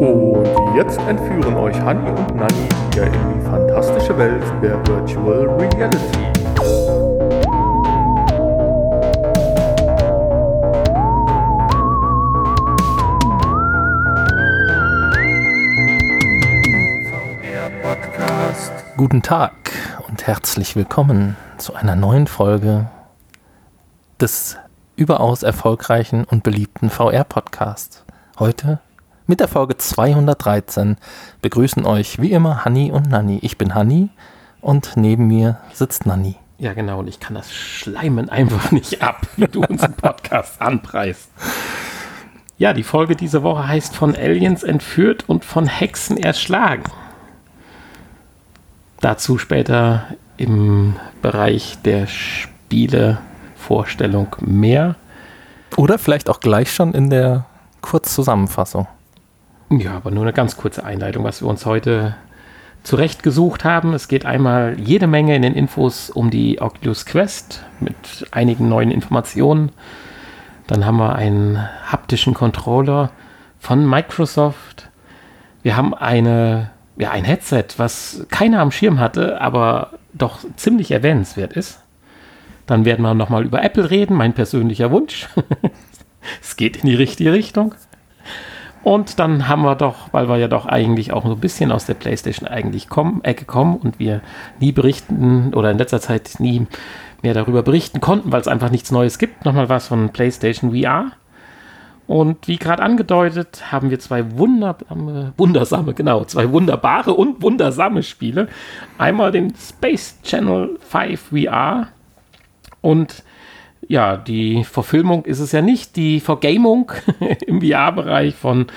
Und jetzt entführen euch Hanni und Nanni wieder in die fantastische Welt der Virtual Reality. Guten Tag und herzlich willkommen zu einer neuen Folge des überaus erfolgreichen und beliebten VR-Podcasts. Heute mit der Folge 213 begrüßen euch wie immer Hanni und Nanni. Ich bin Hanni und neben mir sitzt Nanni. Ja, genau. Und ich kann das Schleimen einfach nicht ab, wie du unseren Podcast anpreist. Ja, die Folge diese Woche heißt von Aliens entführt und von Hexen erschlagen. Dazu später im Bereich der Spielevorstellung mehr. Oder vielleicht auch gleich schon in der Kurzzusammenfassung. Ja, aber nur eine ganz kurze Einleitung, was wir uns heute zurechtgesucht haben. Es geht einmal jede Menge in den Infos um die Oculus Quest mit einigen neuen Informationen. Dann haben wir einen haptischen Controller von Microsoft. Wir haben eine ja, ein Headset, was keiner am Schirm hatte, aber doch ziemlich erwähnenswert ist. Dann werden wir nochmal über Apple reden, mein persönlicher Wunsch. es geht in die richtige Richtung. Und dann haben wir doch, weil wir ja doch eigentlich auch so ein bisschen aus der PlayStation eigentlich kommen, Ecke kommen und wir nie berichten oder in letzter Zeit nie mehr darüber berichten konnten, weil es einfach nichts Neues gibt, nochmal was von PlayStation VR. Und wie gerade angedeutet, haben wir zwei wundersame, wundersame, genau, zwei wunderbare und wundersame Spiele. Einmal den Space Channel 5 VR und ja, die Verfilmung ist es ja nicht, die Vergamung im VR-Bereich von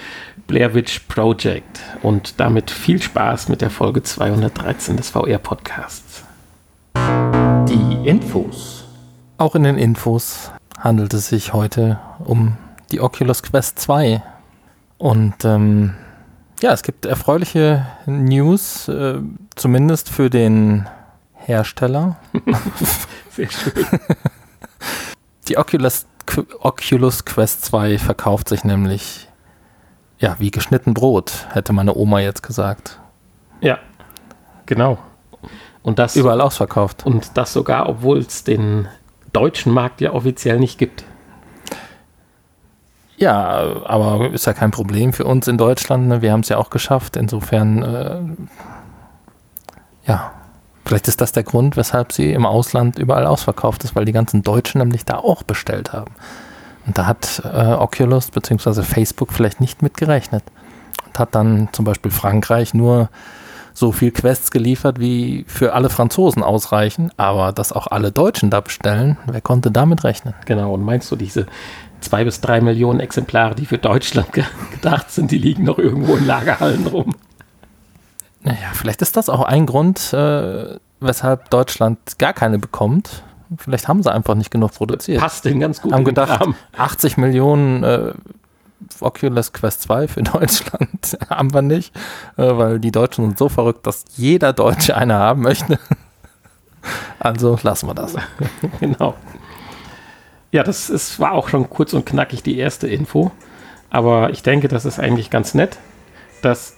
Blair Witch Project. Und damit viel Spaß mit der Folge 213 des VR-Podcasts. Die Infos. Auch in den Infos handelt es sich heute um die Oculus Quest 2. Und ähm, ja, es gibt erfreuliche News, äh, zumindest für den Hersteller. Sehr schön. Die Oculus, Oculus Quest 2 verkauft sich nämlich ja, wie geschnitten Brot, hätte meine Oma jetzt gesagt. Ja, genau. Und das überall ausverkauft. Und das sogar, obwohl es den deutschen Markt ja offiziell nicht gibt. Ja, aber ist ja kein Problem für uns in Deutschland. Ne? Wir haben es ja auch geschafft. Insofern, äh, ja, vielleicht ist das der Grund, weshalb sie im Ausland überall ausverkauft ist, weil die ganzen Deutschen nämlich da auch bestellt haben. Und da hat äh, Oculus bzw. Facebook vielleicht nicht mit gerechnet. Und hat dann zum Beispiel Frankreich nur so viel Quests geliefert, wie für alle Franzosen ausreichen, aber dass auch alle Deutschen da bestellen, wer konnte damit rechnen? Genau, und meinst du, diese zwei bis drei Millionen Exemplare, die für Deutschland ge gedacht sind, die liegen noch irgendwo in Lagerhallen rum. Naja, vielleicht ist das auch ein Grund, äh, weshalb Deutschland gar keine bekommt. Vielleicht haben sie einfach nicht genug produziert. Passt den ganz gut. Haben gedacht, 80 Millionen äh, Oculus Quest 2 für Deutschland haben wir nicht, äh, weil die Deutschen sind so verrückt, dass jeder Deutsche eine haben möchte. Also lassen wir das. genau. Ja, das ist, war auch schon kurz und knackig die erste Info. Aber ich denke, das ist eigentlich ganz nett, dass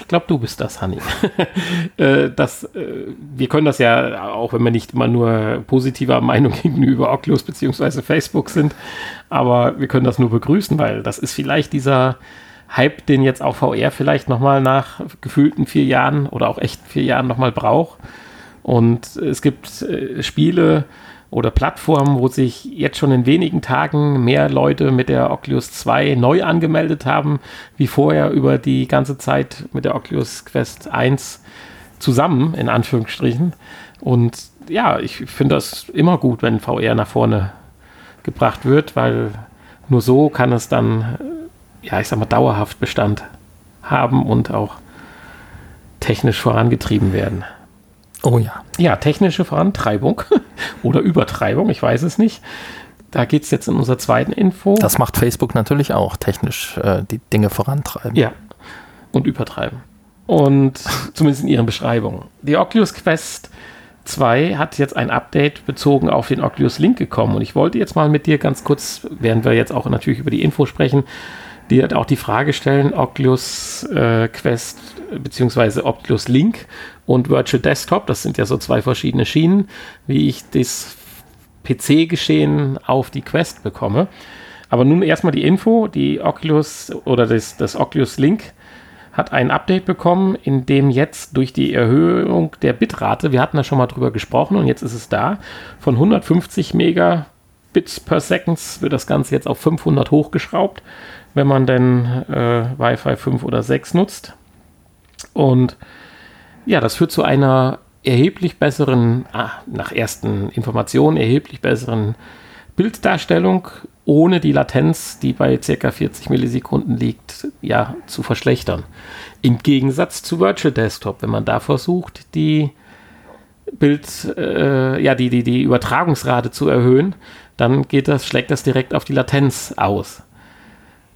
ich glaube, du bist das, Hanni. äh, das, äh, wir können das ja, auch wenn wir nicht immer nur positiver Meinung gegenüber Oculus bzw. Facebook sind, aber wir können das nur begrüßen, weil das ist vielleicht dieser Hype, den jetzt auch VR vielleicht nochmal nach gefühlten vier Jahren oder auch echten vier Jahren nochmal braucht. Und es gibt äh, Spiele, oder Plattformen, wo sich jetzt schon in wenigen Tagen mehr Leute mit der Oculus 2 neu angemeldet haben, wie vorher über die ganze Zeit mit der Oculus Quest 1 zusammen, in Anführungsstrichen. Und ja, ich finde das immer gut, wenn VR nach vorne gebracht wird, weil nur so kann es dann, ja, ich sag mal, dauerhaft Bestand haben und auch technisch vorangetrieben werden. Oh ja. Ja, technische Vorantreibung oder Übertreibung, ich weiß es nicht. Da geht es jetzt in unserer zweiten Info. Das macht Facebook natürlich auch, technisch äh, die Dinge vorantreiben. Ja, und übertreiben. Und zumindest in ihren Beschreibungen. Die Oculus Quest 2 hat jetzt ein Update bezogen auf den Oculus Link gekommen. Und ich wollte jetzt mal mit dir ganz kurz, während wir jetzt auch natürlich über die Info sprechen, die halt auch die Frage stellen, Oculus äh, Quest beziehungsweise Oculus Link und Virtual Desktop, das sind ja so zwei verschiedene Schienen, wie ich das PC-Geschehen auf die Quest bekomme. Aber nun erstmal die Info, die Oculus oder das, das Oculus Link hat ein Update bekommen, in dem jetzt durch die Erhöhung der Bitrate, wir hatten da schon mal drüber gesprochen und jetzt ist es da, von 150 Megabits per Seconds wird das Ganze jetzt auf 500 hochgeschraubt, wenn man denn äh, Wi-Fi 5 oder 6 nutzt. Und ja, das führt zu einer erheblich besseren, ah, nach ersten Informationen, erheblich besseren Bilddarstellung, ohne die Latenz, die bei ca. 40 Millisekunden liegt, ja, zu verschlechtern. Im Gegensatz zu Virtual Desktop, wenn man da versucht, die Bild, äh, ja, die, die, die Übertragungsrate zu erhöhen, dann geht das, schlägt das direkt auf die Latenz aus.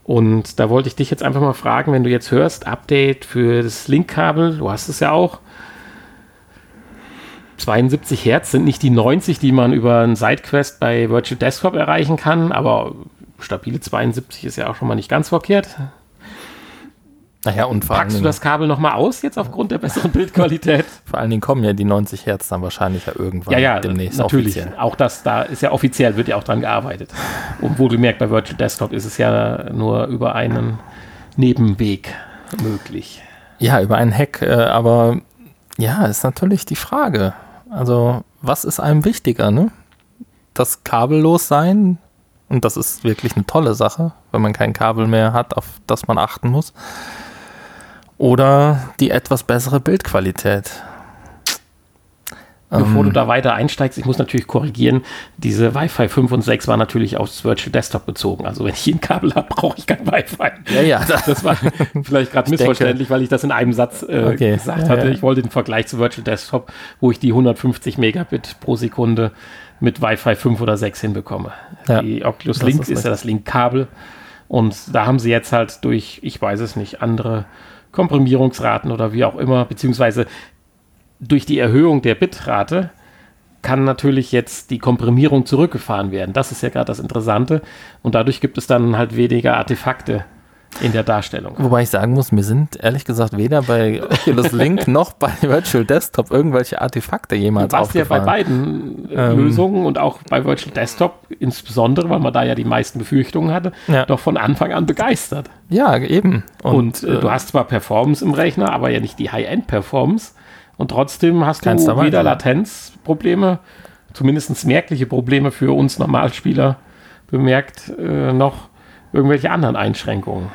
Und da wollte ich dich jetzt einfach mal fragen, wenn du jetzt hörst, Update für das Linkkabel, du hast es ja auch. 72 Hertz sind nicht die 90, die man über ein Sidequest bei Virtual Desktop erreichen kann, aber stabile 72 ist ja auch schon mal nicht ganz verkehrt. Naja, und vor Packst du das Kabel nochmal aus jetzt aufgrund der besseren Bildqualität? Vor allen Dingen kommen ja die 90 Hertz dann wahrscheinlich ja irgendwann ja, ja, demnächst natürlich. Offiziell. Auch das, da ist ja offiziell, wird ja auch dran gearbeitet. Und wohlgemerkt, bei Virtual Desktop ist es ja nur über einen Nebenweg möglich. Ja, über einen Hack, äh, aber ja, ist natürlich die Frage. Also, was ist einem wichtiger, ne? Das kabellos sein, und das ist wirklich eine tolle Sache, wenn man kein Kabel mehr hat, auf das man achten muss oder die etwas bessere Bildqualität. Bevor ähm, du da weiter einsteigst, ich muss natürlich korrigieren, diese Wi-Fi 5 und 6 war natürlich aufs Virtual Desktop bezogen. Also wenn ich hier ein Kabel habe, brauche ich kein Wi-Fi. Ja, ja. Das war vielleicht gerade missverständlich, weil ich das in einem Satz äh, okay. gesagt hatte. Ja, ja. Ich wollte den Vergleich zu Virtual Desktop, wo ich die 150 Megabit pro Sekunde mit Wi-Fi 5 oder 6 hinbekomme. Ja, die Oculus Link ist, ist ja das Link-Kabel. Und da haben sie jetzt halt durch, ich weiß es nicht, andere Komprimierungsraten oder wie auch immer, beziehungsweise durch die Erhöhung der Bitrate kann natürlich jetzt die Komprimierung zurückgefahren werden. Das ist ja gerade das Interessante. Und dadurch gibt es dann halt weniger Artefakte in der Darstellung. Wobei ich sagen muss, mir sind ehrlich gesagt weder bei Oculus Link noch bei Virtual Desktop irgendwelche Artefakte jemals du warst ja bei beiden äh, ähm, Lösungen und auch bei Virtual Desktop insbesondere, weil man da ja die meisten Befürchtungen hatte, ja. doch von Anfang an begeistert. Ja, eben. Und, und äh, du hast zwar Performance im Rechner, aber ja nicht die High-End-Performance. Und trotzdem hast du weder Latenzprobleme, zumindest merkliche Probleme für uns Normalspieler bemerkt, äh, noch irgendwelche anderen Einschränkungen.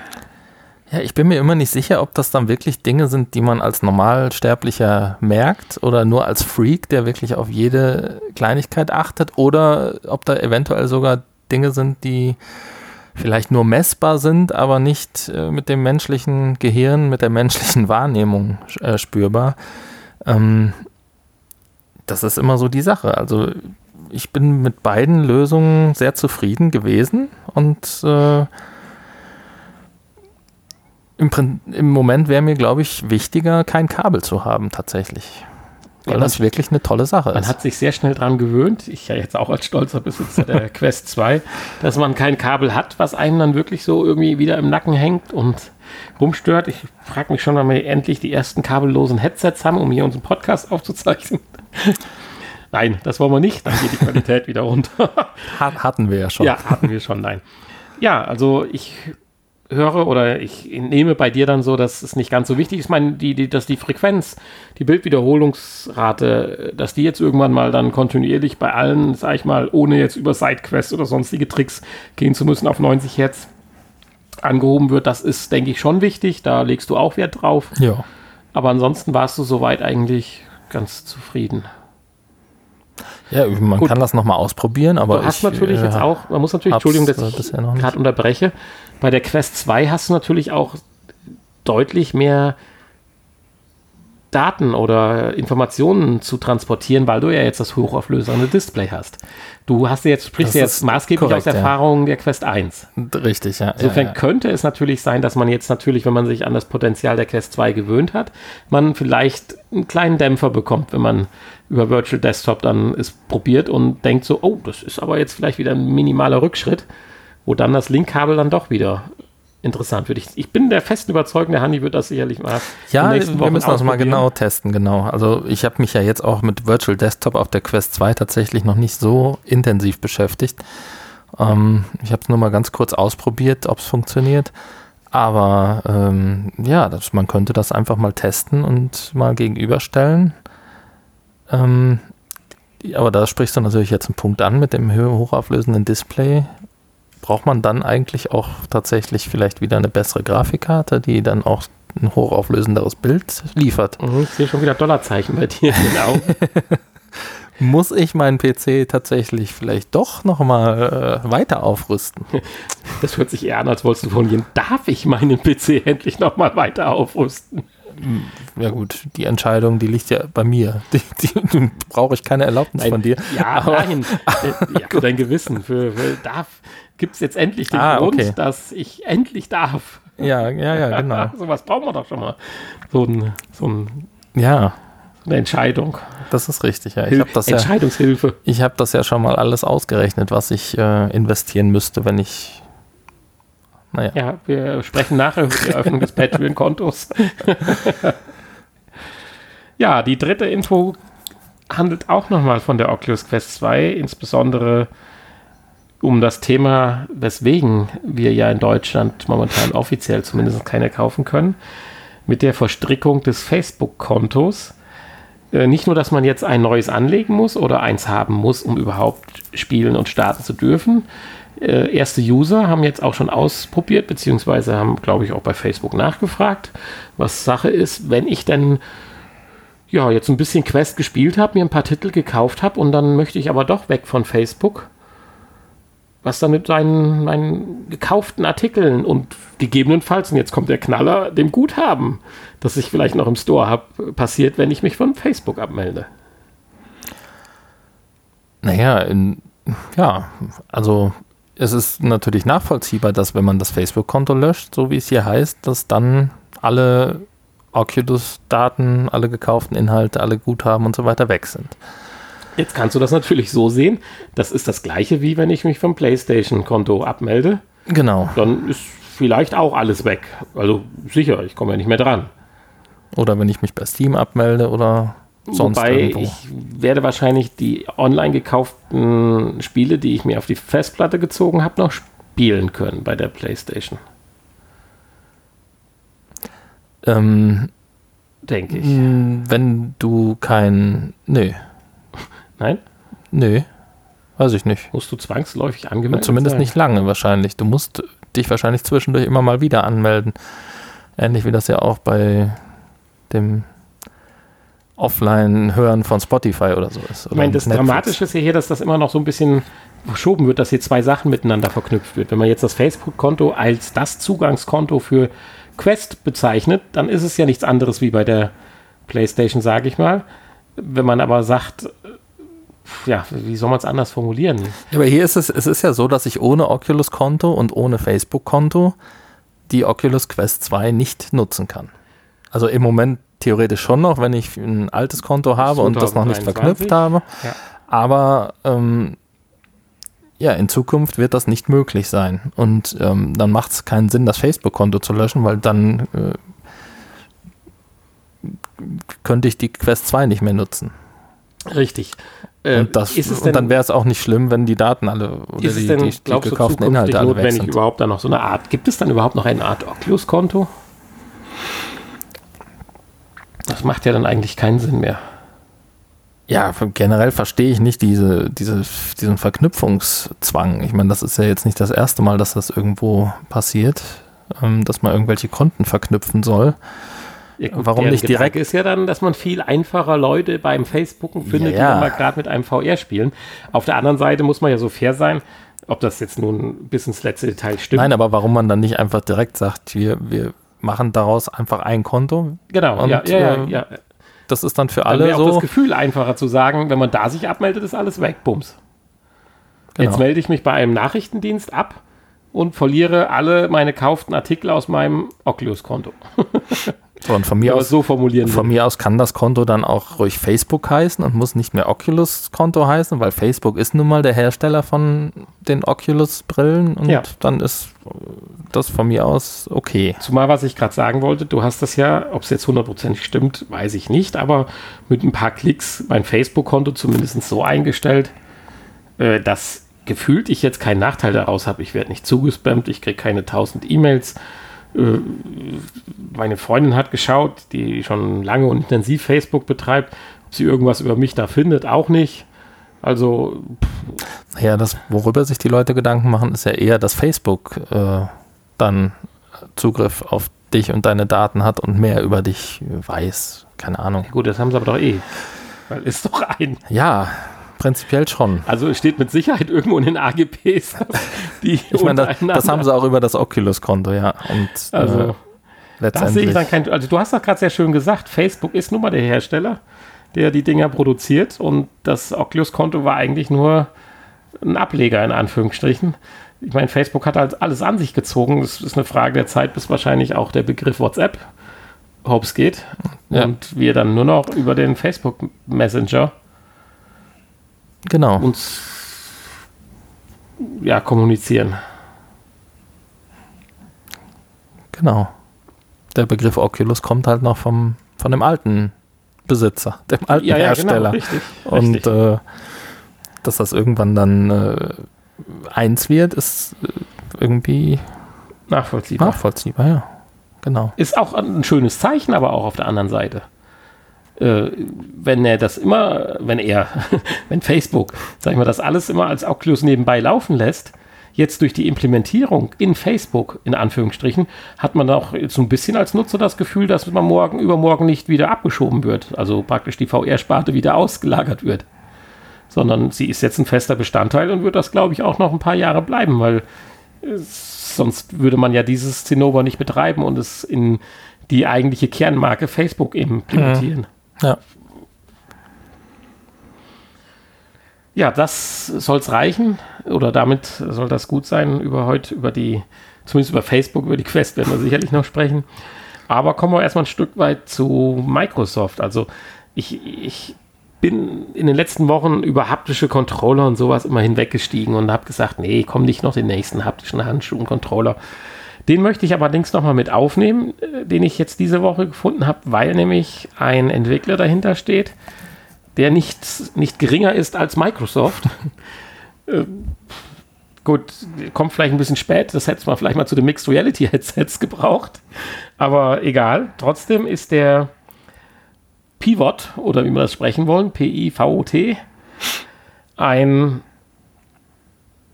Ja, ich bin mir immer nicht sicher, ob das dann wirklich Dinge sind, die man als Normalsterblicher merkt oder nur als Freak, der wirklich auf jede Kleinigkeit achtet oder ob da eventuell sogar Dinge sind, die vielleicht nur messbar sind, aber nicht äh, mit dem menschlichen Gehirn, mit der menschlichen Wahrnehmung äh, spürbar. Ähm, das ist immer so die Sache. Also ich bin mit beiden Lösungen sehr zufrieden gewesen und äh, im, im Moment wäre mir, glaube ich, wichtiger, kein Kabel zu haben tatsächlich. Weil ja, das wirklich eine tolle Sache ist. Man hat sich sehr schnell daran gewöhnt, ich ja jetzt auch als stolzer Besitzer der Quest 2, dass man kein Kabel hat, was einem dann wirklich so irgendwie wieder im Nacken hängt und rumstört. Ich frage mich schon, wann wir endlich die ersten kabellosen Headsets haben, um hier unseren Podcast aufzuzeichnen. Nein, das wollen wir nicht. Dann geht die Qualität wieder runter. hatten wir ja schon. Ja, hatten wir schon, nein. Ja, also ich höre oder ich nehme bei dir dann so, dass es nicht ganz so wichtig ist. Ich meine, die, die, dass die Frequenz, die Bildwiederholungsrate, dass die jetzt irgendwann mal dann kontinuierlich bei allen, sag ich mal, ohne jetzt über Sidequests oder sonstige Tricks gehen zu müssen, auf 90 Hertz angehoben wird, das ist, denke ich, schon wichtig. Da legst du auch Wert drauf. Ja. Aber ansonsten warst du soweit eigentlich ganz zufrieden. Ja, man Gut. kann das nochmal ausprobieren, aber. Du hast ich, natürlich äh, jetzt auch, man muss natürlich, Entschuldigung, dass ich gerade unterbreche. Bei der Quest 2 hast du natürlich auch deutlich mehr Daten oder Informationen zu transportieren, weil du ja jetzt das hochauflösende Display hast. Du hast jetzt, sprichst das jetzt maßgeblich korrekt, aus Erfahrungen ja. der Quest 1. Richtig, ja. Insofern ja, ja. könnte es natürlich sein, dass man jetzt natürlich, wenn man sich an das Potenzial der Quest 2 gewöhnt hat, man vielleicht einen kleinen Dämpfer bekommt, wenn man über Virtual Desktop dann es probiert und denkt so, oh, das ist aber jetzt vielleicht wieder ein minimaler Rückschritt, wo dann das Linkkabel dann doch wieder interessant. Würde ich, ich bin der festen Überzeugung, der Hanni wird das sicherlich mal. Ja, wir müssen das mal genau testen, genau. Also ich habe mich ja jetzt auch mit Virtual Desktop auf der Quest 2 tatsächlich noch nicht so intensiv beschäftigt. Ähm, ich habe es nur mal ganz kurz ausprobiert, ob es funktioniert. Aber ähm, ja, das, man könnte das einfach mal testen und mal gegenüberstellen. Ähm, aber da sprichst du natürlich jetzt einen Punkt an mit dem hochauflösenden Display. Braucht man dann eigentlich auch tatsächlich vielleicht wieder eine bessere Grafikkarte, die dann auch ein hochauflösenderes Bild liefert? Mhm, ich sehe schon wieder Dollarzeichen bei dir Augen. Muss ich meinen PC tatsächlich vielleicht doch nochmal äh, weiter aufrüsten? Das hört sich eher an, als wolltest du formulieren, darf ich meinen PC endlich nochmal weiter aufrüsten? Ja gut, die Entscheidung, die liegt ja bei mir. Die, die, brauche ich keine Erlaubnis nein, von dir. Ja, aber, nein. Äh, ja, für dein Gewissen. Für, für darf gibt es jetzt endlich den ah, Grund, okay. dass ich endlich darf. Ja, ja, ja, genau. so was brauchen wir doch schon mal. So ein, so ein ja. eine Entscheidung. Das ist richtig, ja. Ich das Entscheidungshilfe. Ja, ich habe das ja schon mal alles ausgerechnet, was ich äh, investieren müsste, wenn ich naja. Ja, wir sprechen nachher über die Eröffnung des Patreon-Kontos. ja, die dritte Info handelt auch nochmal von der Oculus Quest 2, insbesondere um das Thema, weswegen wir ja in Deutschland momentan offiziell zumindest keine kaufen können, mit der Verstrickung des Facebook-Kontos. Äh, nicht nur, dass man jetzt ein neues anlegen muss oder eins haben muss, um überhaupt spielen und starten zu dürfen, äh, erste User haben jetzt auch schon ausprobiert, beziehungsweise haben, glaube ich, auch bei Facebook nachgefragt, was Sache ist, wenn ich denn ja, jetzt ein bisschen Quest gespielt habe, mir ein paar Titel gekauft habe und dann möchte ich aber doch weg von Facebook. Was dann mit seinen, meinen gekauften Artikeln und gegebenenfalls, und jetzt kommt der Knaller, dem Guthaben, das ich vielleicht noch im Store habe, passiert, wenn ich mich von Facebook abmelde. Naja, in, ja, also es ist natürlich nachvollziehbar, dass wenn man das Facebook-Konto löscht, so wie es hier heißt, dass dann alle Oculus-Daten, alle gekauften Inhalte, alle Guthaben und so weiter weg sind. Jetzt kannst du das natürlich so sehen. Das ist das gleiche, wie wenn ich mich vom PlayStation-Konto abmelde. Genau. Dann ist vielleicht auch alles weg. Also sicher, ich komme ja nicht mehr dran. Oder wenn ich mich bei Steam abmelde oder Sonst Wobei irgendwo. ich werde wahrscheinlich die online gekauften Spiele, die ich mir auf die Festplatte gezogen habe, noch spielen können bei der PlayStation. Ähm, Denke ich. Wenn du kein. Nö. Nein? Nö. Weiß ich nicht. Musst du zwangsläufig angemeldet Zumindest sein? nicht lange wahrscheinlich. Du musst dich wahrscheinlich zwischendurch immer mal wieder anmelden. Ähnlich wie das ja auch bei dem Offline-Hören von Spotify oder so ist. Oder ich meine, das Netflix. Dramatische ist ja hier, dass das immer noch so ein bisschen verschoben wird, dass hier zwei Sachen miteinander verknüpft wird. Wenn man jetzt das Facebook-Konto als das Zugangskonto für Quest bezeichnet, dann ist es ja nichts anderes wie bei der PlayStation, sage ich mal. Wenn man aber sagt, ja, wie soll man es anders formulieren? Ja, aber hier ist es, es ist ja so, dass ich ohne Oculus-Konto und ohne Facebook-Konto die Oculus Quest 2 nicht nutzen kann. Also im Moment theoretisch schon noch, wenn ich ein altes Konto habe und das noch nicht verknüpft habe. Ja. Aber ähm, ja, in Zukunft wird das nicht möglich sein. Und ähm, dann macht es keinen Sinn, das Facebook-Konto zu löschen, weil dann äh, könnte ich die Quest 2 nicht mehr nutzen. Richtig. Äh, und, das, und dann wäre es auch nicht schlimm, wenn die Daten alle oder die, denn, die, die gekauften Inhalte alle weg sind. überhaupt dann noch so eine Art, gibt es dann überhaupt noch eine Art Oculus-Konto? Das macht ja dann eigentlich keinen Sinn mehr. Ja, generell verstehe ich nicht diese, diese, diesen Verknüpfungszwang. Ich meine, das ist ja jetzt nicht das erste Mal, dass das irgendwo passiert, ähm, dass man irgendwelche Konten verknüpfen soll. Ja, gut, Warum nicht direkt? ist ja dann, dass man viel einfacher Leute beim Facebooken findet, ja, ja. die mal gerade mit einem VR spielen. Auf der anderen Seite muss man ja so fair sein, ob das jetzt nun bis ins letzte Detail stimmt. Nein, aber warum man dann nicht einfach direkt sagt, wir, wir machen daraus einfach ein Konto. Genau, und, ja, ja, ja, ja. Das ist dann für alle dann so. auch das Gefühl einfacher zu sagen, wenn man da sich abmeldet, ist alles weg, bums. Genau. Jetzt melde ich mich bei einem Nachrichtendienst ab und verliere alle meine kauften Artikel aus meinem Oculus-Konto. So, und von mir, aus, so formulieren von mir aus kann das Konto dann auch ruhig Facebook heißen und muss nicht mehr Oculus-Konto heißen, weil Facebook ist nun mal der Hersteller von den Oculus-Brillen und Ja. dann ist das von mir aus okay. Zumal, was ich gerade sagen wollte, du hast das ja, ob es jetzt hundertprozentig stimmt, weiß ich nicht, aber mit ein paar Klicks mein Facebook-Konto zumindest so eingestellt, äh, dass gefühlt ich jetzt keinen Nachteil daraus habe. Ich werde nicht zugespammt, ich kriege keine tausend E-Mails. Äh, meine Freundin hat geschaut, die schon lange und intensiv Facebook betreibt, ob sie irgendwas über mich da findet, auch nicht. Also, Ja, das, worüber sich die Leute Gedanken machen, ist ja eher, dass Facebook äh, dann Zugriff auf dich und deine Daten hat und mehr über dich weiß. Keine Ahnung. gut, das haben sie aber doch eh. Weil ist doch ein. Ja, prinzipiell schon. Also es steht mit Sicherheit irgendwo in den AGBs, die Ich meine, das, das haben sie auch über das Oculus-Konto, ja. Und Also, äh, Da sehe letztendlich. ich dann kein. Also, du hast das gerade sehr schön gesagt. Facebook ist nun mal der Hersteller, der die Dinger produziert. Und das Oculus-Konto war eigentlich nur ein Ableger, in Anführungsstrichen. Ich meine, Facebook hat halt alles an sich gezogen. Es ist eine Frage der Zeit, bis wahrscheinlich auch der Begriff WhatsApp hops geht. Ja. Und wir dann nur noch über den Facebook Messenger genau. uns ja, kommunizieren. Genau. Der Begriff Oculus kommt halt noch vom, von dem alten Besitzer, dem alten Hersteller. genau, richtig. Und richtig. äh, dass das irgendwann dann äh, eins wird, ist äh, irgendwie nachvollziehbar. nachvollziehbar, ja. Genau. Ist auch ein schönes Zeichen, aber auch auf der anderen Seite. Äh, wenn er das immer, wenn er, wenn Facebook, sag ich mal, das alles immer als Oculus nebenbei laufen lässt, jetzt durch die Implementierung in Facebook, in Anführungsstrichen, hat man auch so ein bisschen als Nutzer das Gefühl, dass man morgen, übermorgen nicht wieder abgeschoben wird. Also praktisch die VR-Sparte wieder ausgelagert wird. Sondern sie ist jetzt ein fester Bestandteil und wird das, glaube ich, auch noch ein paar Jahre bleiben, weil äh, sonst würde man ja dieses Zinnober nicht betreiben und es in die eigentliche Kernmarke Facebook implementieren. Ja. Ja, das soll es reichen oder damit soll das gut sein über heute, über die, zumindest über Facebook, über die Quest werden wir sicherlich noch sprechen. Aber kommen wir erstmal ein Stück weit zu Microsoft. Also ich, ich bin in den letzten Wochen über haptische Controller und sowas immer hinweggestiegen und habe gesagt, nee, komm nicht noch den nächsten haptischen Handschuh und Controller. Den möchte ich allerdings nochmal mit aufnehmen, äh, den ich jetzt diese Woche gefunden habe, weil nämlich ein Entwickler dahinter steht, der nicht, nicht geringer ist als Microsoft. äh, gut, kommt vielleicht ein bisschen spät, das hätte man vielleicht mal zu den Mixed Reality Headsets gebraucht, aber egal. Trotzdem ist der Pivot, oder wie wir das sprechen wollen, P-I-V-O-T, ein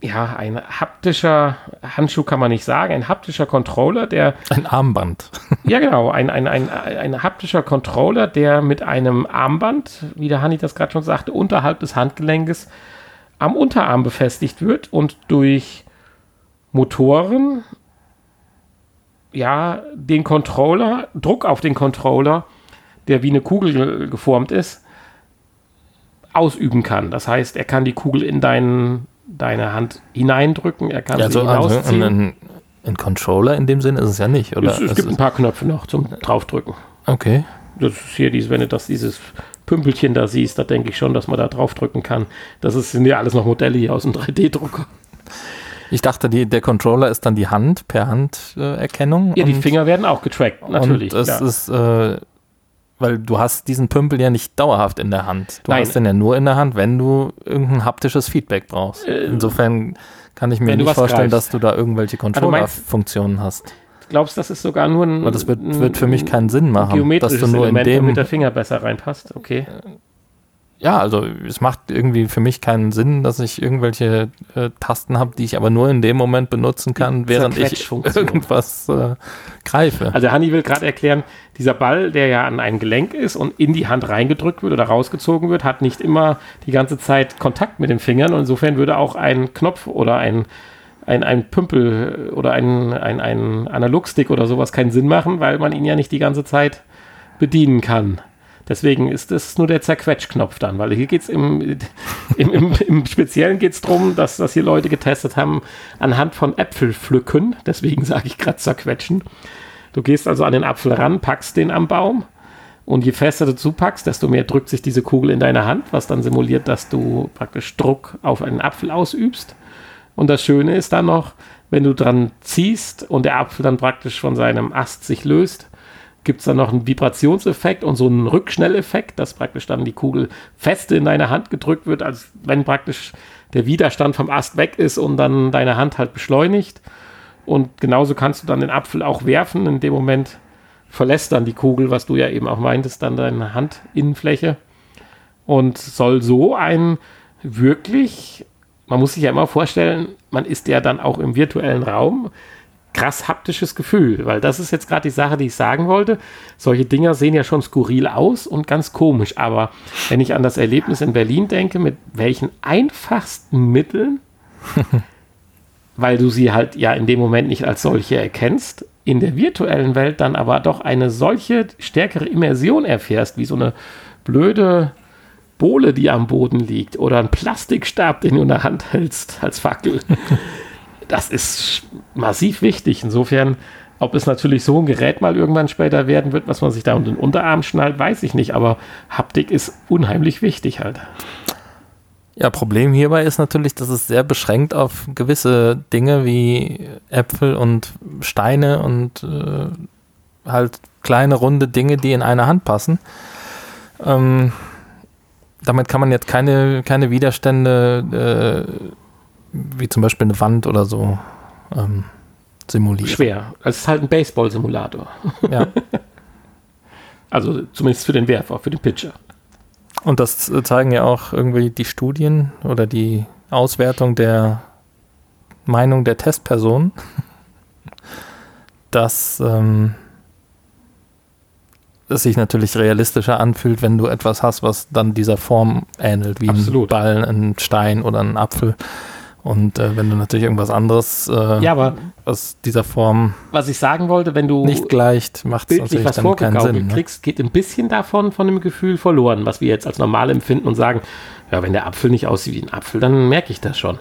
ja, ein haptischer Handschuh kann man nicht sagen, ein haptischer Controller, der Ein Armband. ja, genau. Ein, ein, ein, ein haptischer Controller, der mit einem Armband, wie der Hanni das gerade schon sagte, unterhalb des Handgelenkes am Unterarm befestigt wird und durch Motoren ja den Controller, Druck auf den Controller, der wie eine Kugel ge- geformt ist, ausüben kann. Das heißt, er kann die Kugel in deinen, deine Hand hineindrücken, er kann Ja, sie also, also hinausziehen. ein, ein Controller in dem Sinne ist es ja nicht, oder? es, es Es gibt ein paar Knöpfe noch zum draufdrücken. okay. Das ist hier dieses, wenn du das, dieses Pümpelchen da siehst, da denke ich schon, dass man da draufdrücken kann. Das ist, sind ja alles noch Modelle hier aus dem 3D-Drucker. Ich dachte, die, der Controller ist dann die Hand per Handerkennung. Ja, die Finger werden auch getrackt, natürlich. Und es ja. ist, äh, weil du hast diesen Pümpel ja nicht dauerhaft in der Hand. Du Nein. hast den ja nur in der Hand, wenn du irgendein haptisches Feedback brauchst. Insofern kann ich mir Äh, nicht vorstellen, greifst. dass du da irgendwelche meinst- Controller-Funktionen hast. Du glaubst, das ist sogar nur ein. Weil das wird, wird für mich keinen Sinn machen, dass du nur in Element, dem. damit der Finger besser reinpasst. Okay. Ja, also es macht irgendwie für mich keinen Sinn, dass ich irgendwelche äh, Tasten habe, die ich aber nur in dem Moment benutzen kann, während ich irgendwas äh, greife. Also Hanni will gerade erklären, dieser Ball, der ja an ein Gelenk ist und in die Hand reingedrückt wird oder rausgezogen wird, hat nicht immer die ganze Zeit Kontakt mit den Fingern. Und insofern würde auch ein Knopf oder ein, ein, ein Pümpel oder ein, ein, ein Analogstick oder sowas keinen Sinn machen, weil man ihn ja nicht die ganze Zeit bedienen kann. Deswegen ist das nur der Zerquetschknopf dann, weil hier geht es im, im, im, im Speziellen geht es darum, dass das hier Leute getestet haben anhand von Äpfelpflücken, deswegen sage ich gerade zerquetschen, Du gehst also an den Apfel ran, packst den am Baum. Und je fester du zupackst, desto mehr drückt sich diese Kugel in deine Hand, was dann simuliert, dass du praktisch Druck auf einen Apfel ausübst. Und das Schöne ist dann noch, wenn du dran ziehst und der Apfel dann praktisch von seinem Ast sich löst, gibt es dann noch einen Vibrationseffekt und so einen Rückschnelleffekt, dass praktisch dann die Kugel feste in deine Hand gedrückt wird, als wenn praktisch der Widerstand vom Ast weg ist und dann deine Hand halt beschleunigt. Und genauso kannst du dann den Apfel auch werfen. In dem Moment verlässt dann die Kugel, was du ja eben auch meintest, dann deine Handinnenfläche. Und soll so ein wirklich, man muss sich ja immer vorstellen, man ist ja dann auch im virtuellen Raum krass haptisches Gefühl, weil das ist jetzt gerade die Sache, die ich sagen wollte. Solche Dinger sehen ja schon skurril aus und ganz komisch, aber wenn ich an das Erlebnis in Berlin denke, mit welchen einfachsten Mitteln, weil du sie halt ja in dem Moment nicht als solche erkennst, in der virtuellen Welt dann aber doch eine solche stärkere Immersion erfährst, wie so eine blöde Bohle, die am Boden liegt oder ein Plastikstab, den du in der Hand hältst als Fackel. das ist massiv wichtig. Insofern, ob es natürlich so ein Gerät mal irgendwann später werden wird, was man sich da um den Unterarm schnallt, weiß ich nicht. Aber Haptik ist unheimlich wichtig halt. Ja, Problem hierbei ist natürlich, dass es sehr beschränkt auf gewisse Dinge wie Äpfel und Steine und äh, halt kleine runde Dinge, die in eine Hand passen. Ähm, damit kann man jetzt keine, keine Widerstände äh, wie zum Beispiel eine Wand oder so ähm, simulieren. Schwer. Es ist halt ein Baseball-Simulator. Ja. also zumindest für den Werfer, für den Pitcher. Und das zeigen ja auch irgendwie die Studien oder die Auswertung der Meinung der Testperson, dass ähm, es sich natürlich realistischer anfühlt, wenn du etwas hast, was dann dieser Form ähnelt, wie Absolut. ein Ball, ein Stein oder ein Apfel. Und äh, wenn du natürlich irgendwas anderes äh, ja, aber aus dieser Form was ich sagen wollte, wenn du nicht gleicht, macht es natürlich was dann keinen Sinn. Ne? kriegst, geht ein bisschen davon von dem Gefühl verloren, was wir jetzt als normal empfinden und sagen, ja, wenn der Apfel nicht aussieht wie ein Apfel, dann merke ich das schon.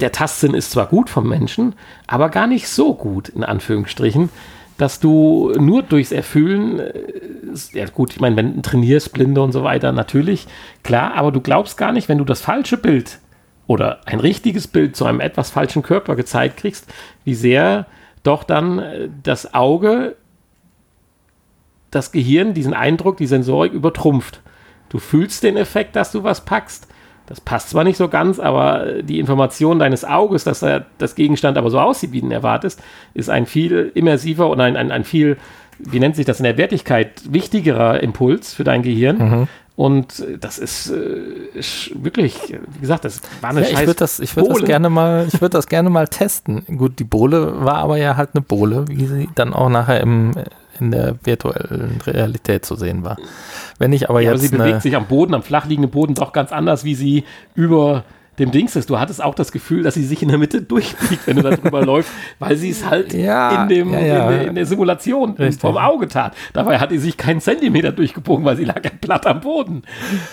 Der Tastsinn ist zwar gut vom Menschen, aber gar nicht so gut, in Anführungsstrichen, dass du nur durchs Erfüllen, äh, ja gut, ich meine, wenn du trainierst, Blinde und so weiter, natürlich, klar, aber du glaubst gar nicht, wenn du das falsche Bild oder ein richtiges Bild zu einem etwas falschen Körper gezeigt kriegst, wie sehr doch dann äh, das Auge das Gehirn diesen Eindruck, die Sensorik übertrumpft. Du fühlst den Effekt, dass du was packst. Das passt zwar nicht so ganz, aber äh, die Information deines Auges, dass er das Gegenstand aber so aussieht, wie du ihn erwartest, ist ein viel immersiver und ein, ein, ein viel, wie nennt sich das in der Wertigkeit, wichtigerer Impuls für dein Gehirn, mhm. Und das ist, äh, wirklich, wie gesagt, das war eine ja, Ich würde das, ich würd das gerne mal, ich würde das gerne mal testen. Gut, die Bohle war aber ja halt eine Bohle, wie sie dann auch nachher im, in der virtuellen Realität zu sehen war. Wenn ich aber ja, jetzt. Aber sie bewegt sich am Boden, am flach liegenden Boden doch ganz anders, wie sie über dem Dings ist. Du hattest auch das Gefühl, dass sie sich in der Mitte durchbiegt, wenn du da drüber läufst, weil sie es halt ja, in, dem, ja, ja. In, der, in, der, Simulation Richtig. vom Auge tat. Dabei hat sie sich keinen Zentimeter durchgebogen, weil sie lag ja platt am Boden.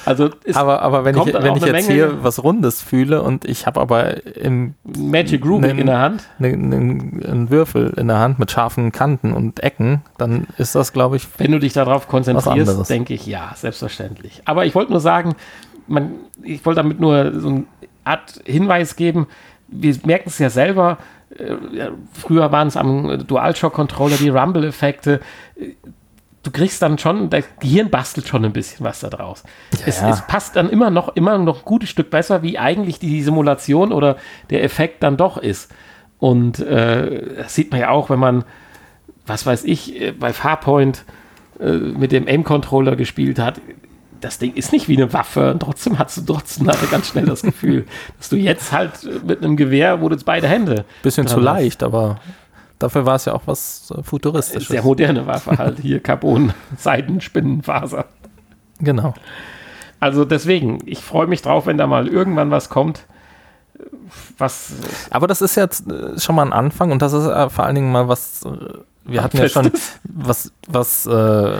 Also aber, aber wenn ich, wenn ich jetzt Menge hier was Rundes fühle und ich habe aber im Magic Rubik in der Hand einen Würfel in der Hand mit scharfen Kanten und Ecken, dann ist das, glaube ich, wenn du dich darauf konzentrierst, denke ich, ja, selbstverständlich. Aber ich wollte nur sagen, man, ich wollte damit nur so ein Art Hinweis geben. Wir merken es ja selber. Äh, früher waren es am DualShock-Controller die Rumble-Effekte. Du kriegst dann schon, das Gehirn bastelt schon ein bisschen was da draus. Ja, es, ja. es, passt dann immer noch, immer noch ein gutes Stück besser, wie eigentlich die Simulation oder der Effekt dann doch ist. Und äh, das sieht man ja auch, wenn man, was weiß ich, äh, bei Farpoint äh, mit dem Aim-Controller gespielt hat das Ding ist nicht wie eine Waffe und trotzdem hast du trotzdem hatte ganz schnell das Gefühl, dass du jetzt halt mit einem Gewehr, wo du jetzt beide Hände. Bisschen zu leicht, aber dafür war es ja auch was äh, Futuristisches. Sehr moderne Waffe halt. Hier Carbon, Seiden, Spinnenfaser. Genau. Also deswegen, ich freue mich drauf, wenn da mal irgendwann was kommt. Was. Aber das ist jetzt äh, schon mal ein Anfang und das ist äh, vor allen Dingen mal was. Wir hatten ja schon was, was äh,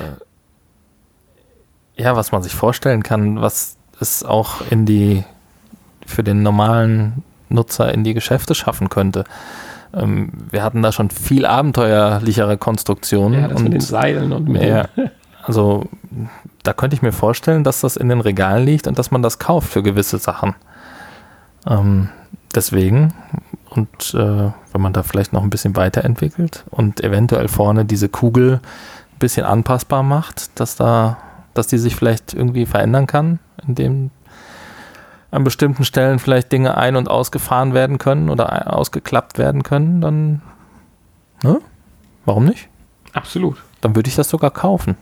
ja, was man sich vorstellen kann, was es auch in die, für den normalen Nutzer in die Geschäfte schaffen könnte. ähm, wir hatten da schon viel abenteuerlichere Konstruktionen. Ja, das und, mit den Seilen und mit ja, also da könnte ich mir vorstellen, dass das in den Regalen liegt und dass man das kauft für gewisse Sachen. Ähm, deswegen, und äh, wenn man da vielleicht noch ein bisschen weiterentwickelt und eventuell vorne diese Kugel ein bisschen anpassbar macht, dass da, dass die sich vielleicht irgendwie verändern kann, indem an bestimmten Stellen vielleicht Dinge ein- und ausgefahren werden können oder ausgeklappt werden können, dann ne? warum nicht? Absolut. Dann würde ich das sogar kaufen.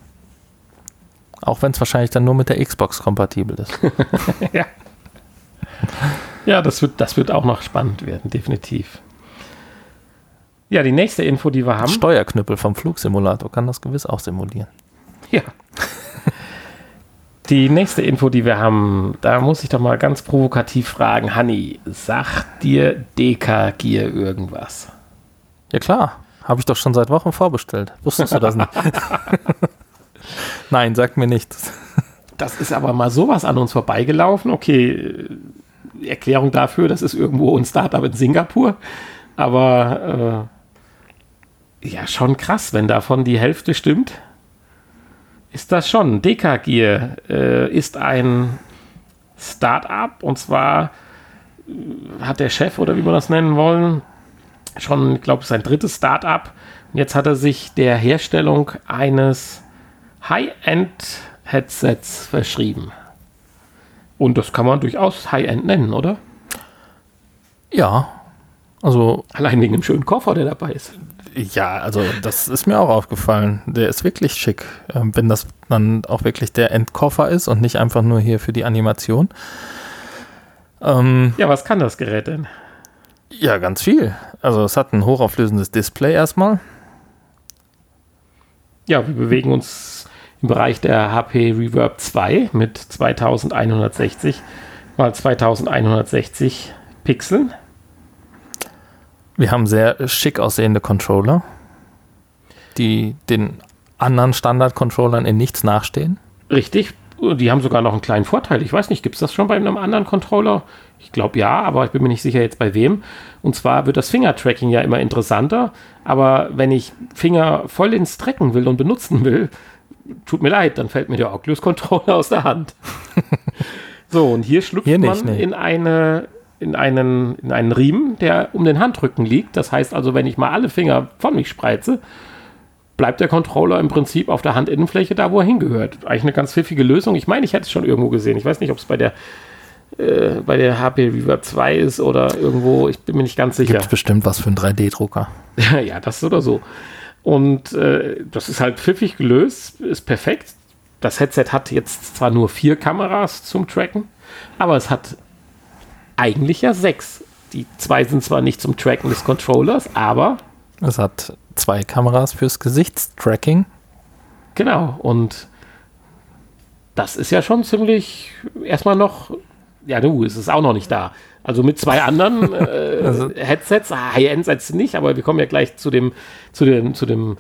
Auch wenn es wahrscheinlich dann nur mit der Xbox kompatibel ist. ja. Ja, das wird, das wird auch noch spannend werden, definitiv. Ja, die nächste Info, die wir haben. Steuerknüppel vom Flugsimulator kann das gewiss auch simulieren. Ja. Die nächste Info, die wir haben, da muss ich doch mal ganz provokativ fragen. Hanni, sagt dir DK Gear irgendwas? Ja klar, habe ich doch schon seit Wochen vorbestellt. Wusstest du das nicht? Nein, sagt mir nichts. Das ist aber mal sowas an uns vorbeigelaufen. Okay, Erklärung dafür, das ist irgendwo ein Startup in Singapur. Aber äh, ja, schon krass, wenn davon die Hälfte stimmt. Ist das schon. Dekagier äh, ist ein Startup und zwar äh, hat der Chef oder wie wir das nennen wollen, schon, ich glaube, sein drittes Startup. Und jetzt hat er sich der Herstellung eines High-End-Headsets verschrieben. Und das kann man durchaus High-End nennen, oder? Ja, also. Allein wegen dem schönen Koffer, der dabei ist. Ja, also das ist mir auch aufgefallen. Der ist wirklich schick, ähm, wenn das dann auch wirklich der Endkoffer ist und nicht einfach nur hier für die Animation. Ähm, ja, was kann das Gerät denn? Ja, ganz viel. Also es hat ein hochauflösendes Display erstmal. Ja, wir bewegen uns im Bereich der HP Reverb 2 mit 2160 mal 2160 Pixeln. Wir haben sehr schick aussehende Controller, die den anderen Standard-Controllern in nichts nachstehen. Richtig. Die haben sogar noch einen kleinen Vorteil. Ich weiß nicht, gibt es das schon bei einem anderen Controller? Ich glaube ja, aber ich bin mir nicht sicher jetzt bei wem. Und zwar wird das Finger-Tracking ja immer interessanter. Aber wenn ich Finger voll ins Strecken will und benutzen will, tut mir leid, dann fällt mir der Oculus-Controller aus der Hand. so, und hier schlüpft hier nicht, man nee. in eine in einen, in einen Riemen, der um den Handrücken liegt. Das heißt also, wenn ich mal alle Finger von mich spreize, bleibt der Controller im Prinzip auf der Handinnenfläche da, wo er hingehört. Eigentlich eine ganz pfiffige Lösung. Ich meine, ich hätte es schon irgendwo gesehen. Ich weiß nicht, ob es bei der äh, bei der HP Reverb 2 ist oder irgendwo, ich bin mir nicht ganz sicher. Gibt bestimmt was für einen 3D-Drucker. ja, das oder so. Und äh, das ist halt pfiffig gelöst, ist perfekt. Das Headset hat jetzt zwar nur vier Kameras zum Tracken, aber es hat eigentlich ja sechs. Die zwei sind zwar nicht zum Tracken des Controllers, aber. Es hat zwei Kameras fürs Gesichtstracking. Genau, und das ist ja schon ziemlich erstmal noch. Ja, du, es ist auch noch nicht da. Also mit zwei anderen äh, also, Headsets, High-End-Sets nicht, aber wir kommen ja gleich zu dem, zu dem, zu dem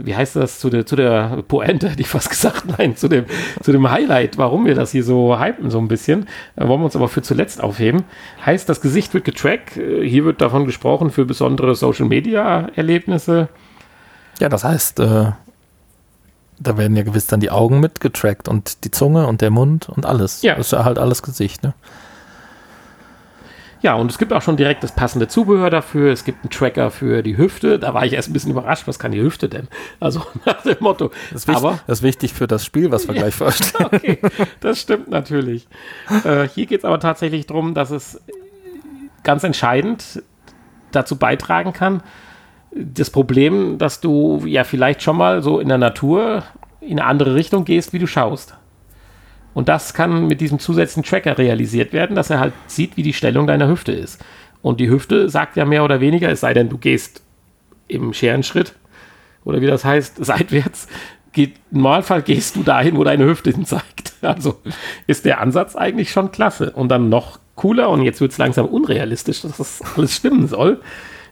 wie heißt das, zu der, zu der Pointe, hätte ich fast gesagt, nein, zu dem, zu dem Highlight, warum wir das hier so hypen, so ein bisschen, wollen wir uns aber für zuletzt aufheben. Heißt, das Gesicht wird getrackt, äh, hier wird davon gesprochen für besondere Social-Media-Erlebnisse. Ja, das heißt, äh, da werden ja gewiss dann die Augen mitgetrackt und die Zunge und der Mund und alles. Ja. Das ist ja halt alles Gesicht, ne? Ja, und es gibt auch schon direkt das passende Zubehör dafür. Es gibt einen Tracker für die Hüfte. Da war ich erst ein bisschen überrascht, was kann die Hüfte denn? Also nach dem Motto. Das ist, Aber, das ist wichtig für das Spiel, was wir ja, gleich vorstellen. Okay, das stimmt natürlich. Äh, hier geht es aber tatsächlich darum, dass es ganz entscheidend dazu beitragen kann, das Problem, dass du ja vielleicht schon mal so in der Natur in eine andere Richtung gehst, wie du schaust. Und das kann mit diesem zusätzlichen Tracker realisiert werden, dass er halt sieht, wie die Stellung deiner Hüfte ist. Und die Hüfte sagt ja mehr oder weniger, es sei denn, du gehst im Scherenschritt oder wie das heißt, seitwärts. Geht, Im Normalfall gehst du dahin, wo deine Hüfte hin zeigt. Also ist der Ansatz eigentlich schon klasse. Und dann noch cooler, und jetzt wird es langsam unrealistisch, dass das alles stimmen soll,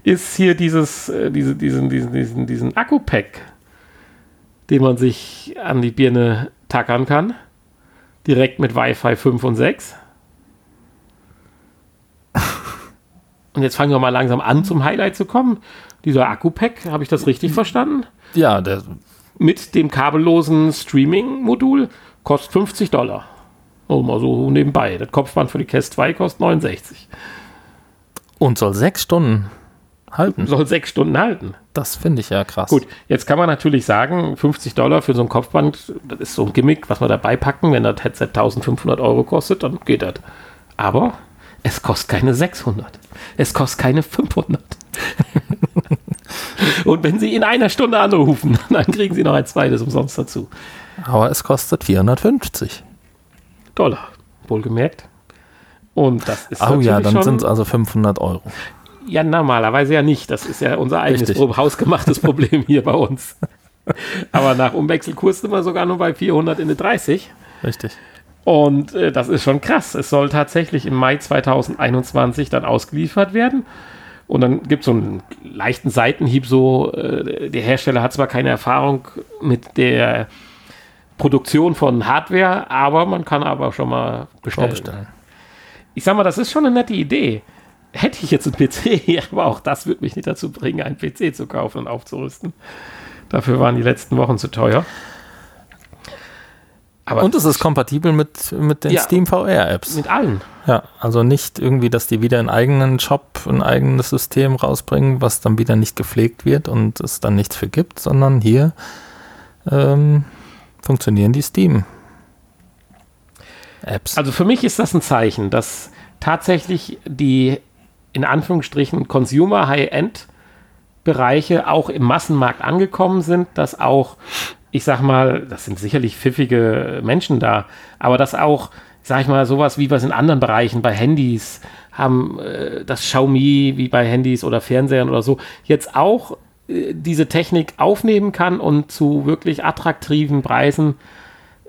ist hier dieses, äh, diese, diesen, diesen, diesen, diesen Akku-Pack, den man sich an die Birne tackern kann direkt mit Wi-Fi 5 und 6. Und jetzt fangen wir mal langsam an, zum Highlight zu kommen. Dieser Akku-Pack, habe ich das richtig verstanden? Ja, der, Mit dem kabellosen Streaming-Modul kostet 50 Dollar. Oh, mal so nebenbei. Das Kopfband für die Quest 2 kostet 69. und soll sechs Stunden halten. Soll sechs Stunden halten. Das finde ich ja krass. Gut, jetzt kann man natürlich sagen, 50 Dollar für so ein Kopfband, das ist so ein Gimmick, was wir dabei packen. Wenn das Headset 1500 Euro kostet, dann geht das. Aber es kostet keine 600. Es kostet keine 500. Und wenn Sie in einer Stunde anrufen, dann kriegen Sie noch ein zweites umsonst dazu. Aber es kostet 450. Dollar, wohlgemerkt. Und das ist Oh ja, dann sind es also 500 Euro. Ja, normalerweise ja nicht. Das ist ja unser eigenes Richtig. Hausgemachtes Problem hier bei uns. Aber nach Umwechselkurs sind wir sogar nur bei 400 in der 30. Richtig. Und äh, das ist schon krass. Es soll tatsächlich im Mai 2021 dann ausgeliefert werden. Und dann gibt es so einen leichten Seitenhieb, so äh, der Hersteller hat zwar keine Erfahrung mit der Produktion von Hardware, aber man kann aber schon mal bestellen. Vorbestellen. Ich sag mal, das ist schon eine nette Idee. Hätte ich jetzt einen PC, aber auch das würde mich nicht dazu bringen, einen PC zu kaufen und aufzurüsten. Dafür waren die letzten Wochen zu teuer. Aber Und es ist kompatibel mit, mit den Ja. Steam VR-Apps. mit allen. Ja, also nicht irgendwie, dass die wieder einen eigenen Shop, ein eigenes System rausbringen, was dann wieder nicht gepflegt wird und es dann nichts für gibt, sondern hier ähm, funktionieren die Steam-Apps. Also für mich ist das ein Zeichen, dass tatsächlich die in Anführungsstrichen Consumer High-End Bereiche auch im Massenmarkt angekommen sind, dass auch, ich sag mal, das sind sicherlich pfiffige Menschen da, aber dass auch, sag ich mal, sowas wie es in anderen Bereichen bei Handys haben, äh, das Xiaomi wie bei Handys oder Fernsehern oder so, jetzt auch äh, diese Technik aufnehmen kann und zu wirklich attraktiven Preisen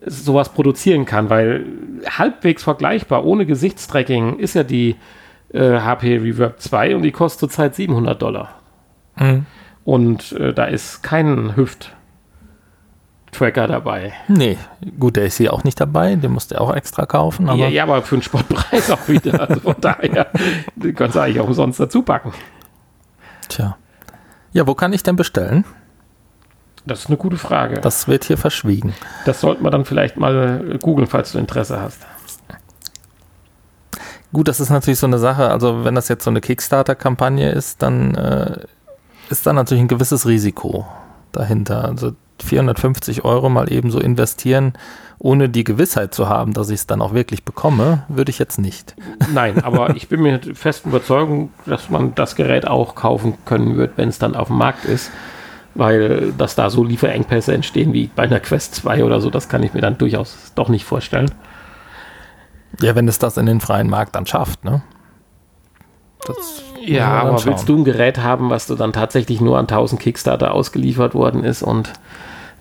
sowas produzieren kann, weil halbwegs vergleichbar, ohne Gesichtstracking, ist ja die äh, HP Reverb 2 und die kostet zurzeit 700 Dollar. Mhm. Und äh, da ist kein Hüft-Tracker dabei. Nee, gut, der ist hier auch nicht dabei, den musst du auch extra kaufen, aber ja, ja, aber für einen Spottpreis auch wieder. Also von daher, den kannst du eigentlich auch umsonst dazu packen. tja. Ja, wo kann ich denn bestellen? Das ist eine gute Frage. Das, Das wird hier verschwiegen. sollten wir dann vielleicht mal äh, googeln, falls du Interesse hast. Gut, das ist natürlich so eine Sache, also wenn das jetzt so eine Kickstarter-Kampagne ist, dann äh, ist da natürlich ein gewisses Risiko dahinter. Also 450 Euro mal eben so investieren, ohne die Gewissheit zu haben, dass ich es dann auch wirklich bekomme, würde ich jetzt nicht. Nein, aber ich bin mir festen Überzeugung, dass man das Gerät auch kaufen können wird, wenn es dann auf dem Markt ist. Weil, dass da so Lieferengpässe entstehen wie bei einer Quest 2 oder so, das kann ich mir dann durchaus doch nicht vorstellen. Ja, wenn es das in den freien Markt dann schafft, ne? Das Ja, aber schauen. willst du ein Gerät haben, was du dann tatsächlich nur an 1000 Kickstarter ausgeliefert worden ist und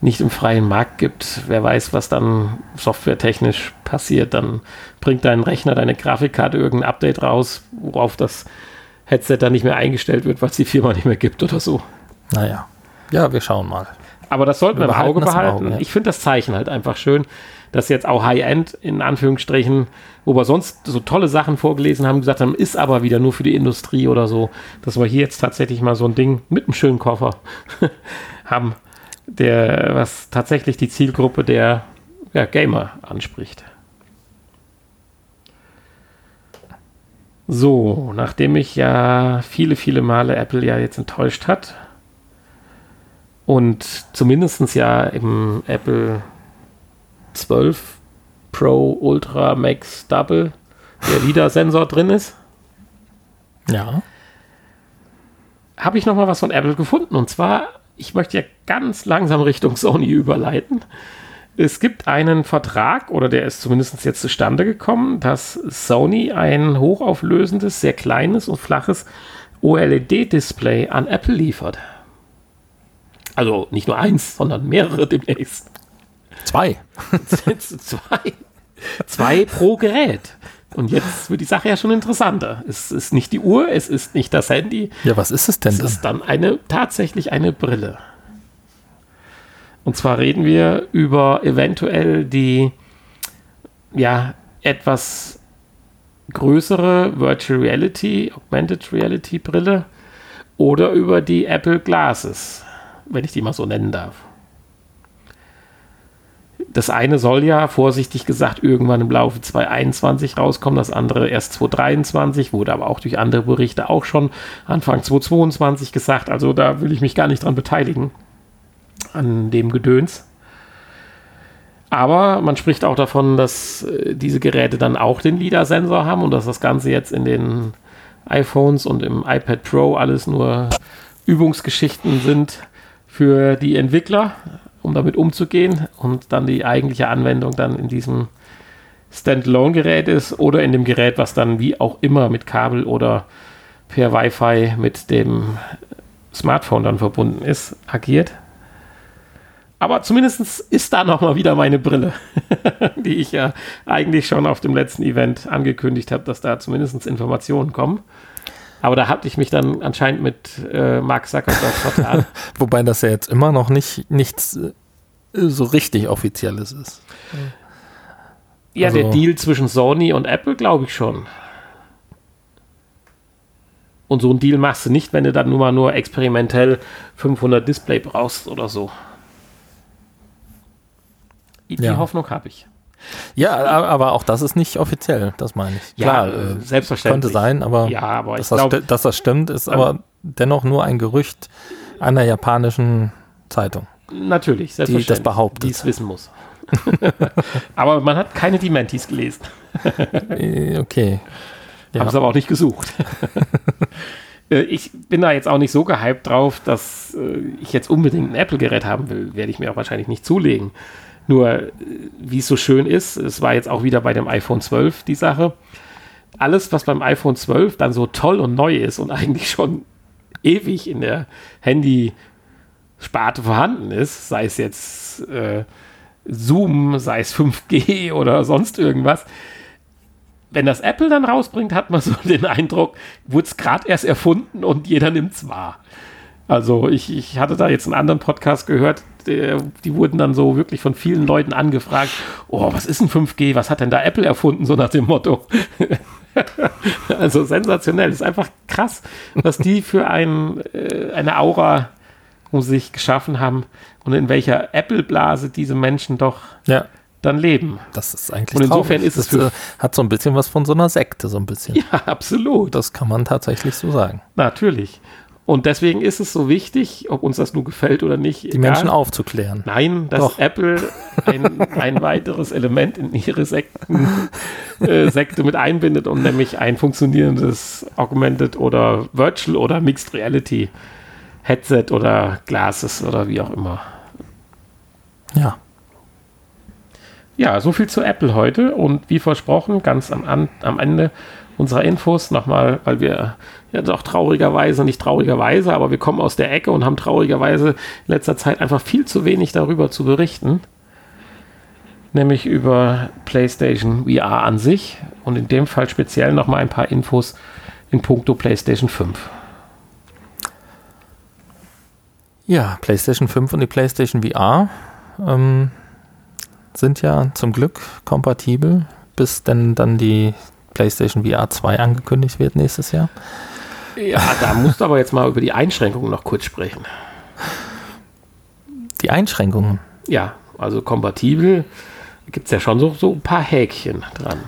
nicht im freien Markt gibt, wer weiß, was dann softwaretechnisch passiert, dann bringt dein Rechner, deine Grafikkarte irgendein Update raus, worauf das Headset dann nicht mehr eingestellt wird, weil es die Firma nicht mehr gibt oder so. Naja. Ja, wir schauen mal. Aber das sollten wir, Wir im Auge behalten im. Auge, ja. Ich finde das Zeichen halt einfach schön, dass jetzt auch High-End in Anführungsstrichen, wo wir sonst so tolle Sachen vorgelesen haben, gesagt haben, ist aber wieder nur für die Industrie oder so, dass wir hier jetzt tatsächlich mal so ein Ding mit einem schönen Koffer haben, der was tatsächlich die Zielgruppe der ja, Gamer anspricht. So, nachdem mich ja viele, viele Male Apple ja jetzt enttäuscht hat, und zumindestens ja im Apple 12 Pro Ultra Max Double der LIDAR-Sensor drin ist, Ja. habe ich noch mal was von Apple gefunden. Und zwar, ich möchte ja ganz langsam Richtung Sony überleiten. Es gibt einen Vertrag, oder der ist zumindest jetzt zustande gekommen, dass Sony ein hochauflösendes, sehr kleines und flaches OLED-Display an Apple liefert. Also nicht nur eins, sondern mehrere demnächst. Zwei. zwei, zwei pro Gerät. Und jetzt wird die Sache ja schon interessanter. Es ist nicht die Uhr, es ist nicht das Handy, Ja, was ist es denn es dann? ist dann eine tatsächlich eine Brille. Und zwar reden wir über eventuell die ja etwas größere Virtual Reality, Augmented Reality Brille oder über die Apple Glasses, wenn ich die mal so nennen darf. Das eine soll ja, vorsichtig gesagt, irgendwann im Laufe 2021 rauskommen, das andere erst 2023, wurde aber auch durch andere Berichte auch schon Anfang 2022 gesagt. Also da will ich mich gar nicht dran beteiligen, an dem Gedöns. Aber man spricht auch davon, dass äh, diese Geräte dann auch den LIDAR-Sensor haben und dass das Ganze jetzt in den iPhones und im iPad Pro alles nur Übungsgeschichten sind für die Entwickler, um damit umzugehen und dann die eigentliche Anwendung dann in diesem Standalone-Gerät ist oder in dem Gerät, was dann wie auch immer mit Kabel oder per Wi-Fi mit dem Smartphone dann verbunden ist, agiert. Aber zumindest ist da nochmal wieder meine Brille, die ich ja eigentlich schon auf dem letzten Event angekündigt habe, dass da zumindest Informationen kommen. Aber da hatte ich mich dann anscheinend mit äh, Mark Zuckerberg vertan. Wobei das ja jetzt immer noch nicht nichts äh, so richtig Offizielles ist. Ja, also, der Deal zwischen Sony und Apple glaube ich schon. Und so einen Deal machst du nicht, wenn du dann nur mal nur experimentell 500 Display brauchst oder so. Die ja. Hoffnung habe ich. Ja, aber auch das ist nicht offiziell, das meine ich. Klar, ja, äh, selbstverständlich. Könnte sein, aber, ja, aber dass, das glaub, dass, das stimmt, ist aber dennoch nur ein Gerücht einer japanischen Zeitung. Natürlich, selbstverständlich. Die das behauptet. Die es wissen muss. aber man hat keine Dementis gelesen. Äh, okay. Ja. Haben es aber auch nicht gesucht. Äh, ich bin da jetzt auch nicht so gehypt drauf, dass ich jetzt unbedingt ein Apple-Gerät haben will. Werde ich mir auch wahrscheinlich nicht zulegen. Nur, äh, wie es so schön ist, es war jetzt auch wieder bei dem iPhone 12 die Sache. Alles, was beim iPhone 12 dann so toll und neu ist und eigentlich schon ewig in der Handy-Sparte vorhanden ist, sei es jetzt äh, Zoom, sei es 5G oder sonst irgendwas, wenn das Apple dann rausbringt, hat man so den Eindruck, wurde es gerade erst erfunden und jeder nimmt es wahr. Also ich, ich hatte da jetzt einen anderen Podcast gehört, der, die wurden dann so wirklich von vielen Leuten angefragt, oh, was ist ein 5G, was hat denn da Apple erfunden, so nach dem Motto. also sensationell, das ist einfach krass, was die für ein, äh, eine Aura um sich geschaffen haben und in welcher Apple-Blase diese Menschen doch ja. dann leben. Das ist eigentlich Und insofern traurig. ist es. Das, äh, hat so ein bisschen was von so einer Sekte, so ein bisschen. Ja, absolut. Das kann man tatsächlich so sagen. Natürlich. Und deswegen ist es so wichtig, ob uns das nun gefällt oder nicht. Die egal. Menschen aufzuklären. Nein, dass Doch. Apple ein, ein weiteres Element in ihre Sekten, äh, Sekte mit einbindet und nämlich ein funktionierendes Augmented oder Virtual oder Mixed Reality Headset oder Glasses oder wie auch immer. Ja. Ja, so viel zu Apple heute und wie versprochen, ganz am, am Ende unserer Infos nochmal, weil wir ja doch traurigerweise, nicht traurigerweise, aber wir kommen aus der Ecke und haben traurigerweise in letzter Zeit einfach viel zu wenig darüber zu berichten. Nämlich über PlayStation VR an sich und in dem Fall speziell nochmal ein paar Infos in puncto PlayStation 5. Ja, PlayStation 5 und die PlayStation VR ähm, sind ja zum Glück kompatibel, bis denn dann die PlayStation VR 2 angekündigt wird nächstes Jahr. Ja, da musst du aber jetzt mal über die Einschränkungen noch kurz sprechen. Die Einschränkungen? Ja, also kompatibel gibt es ja schon so, so ein paar Häkchen dran.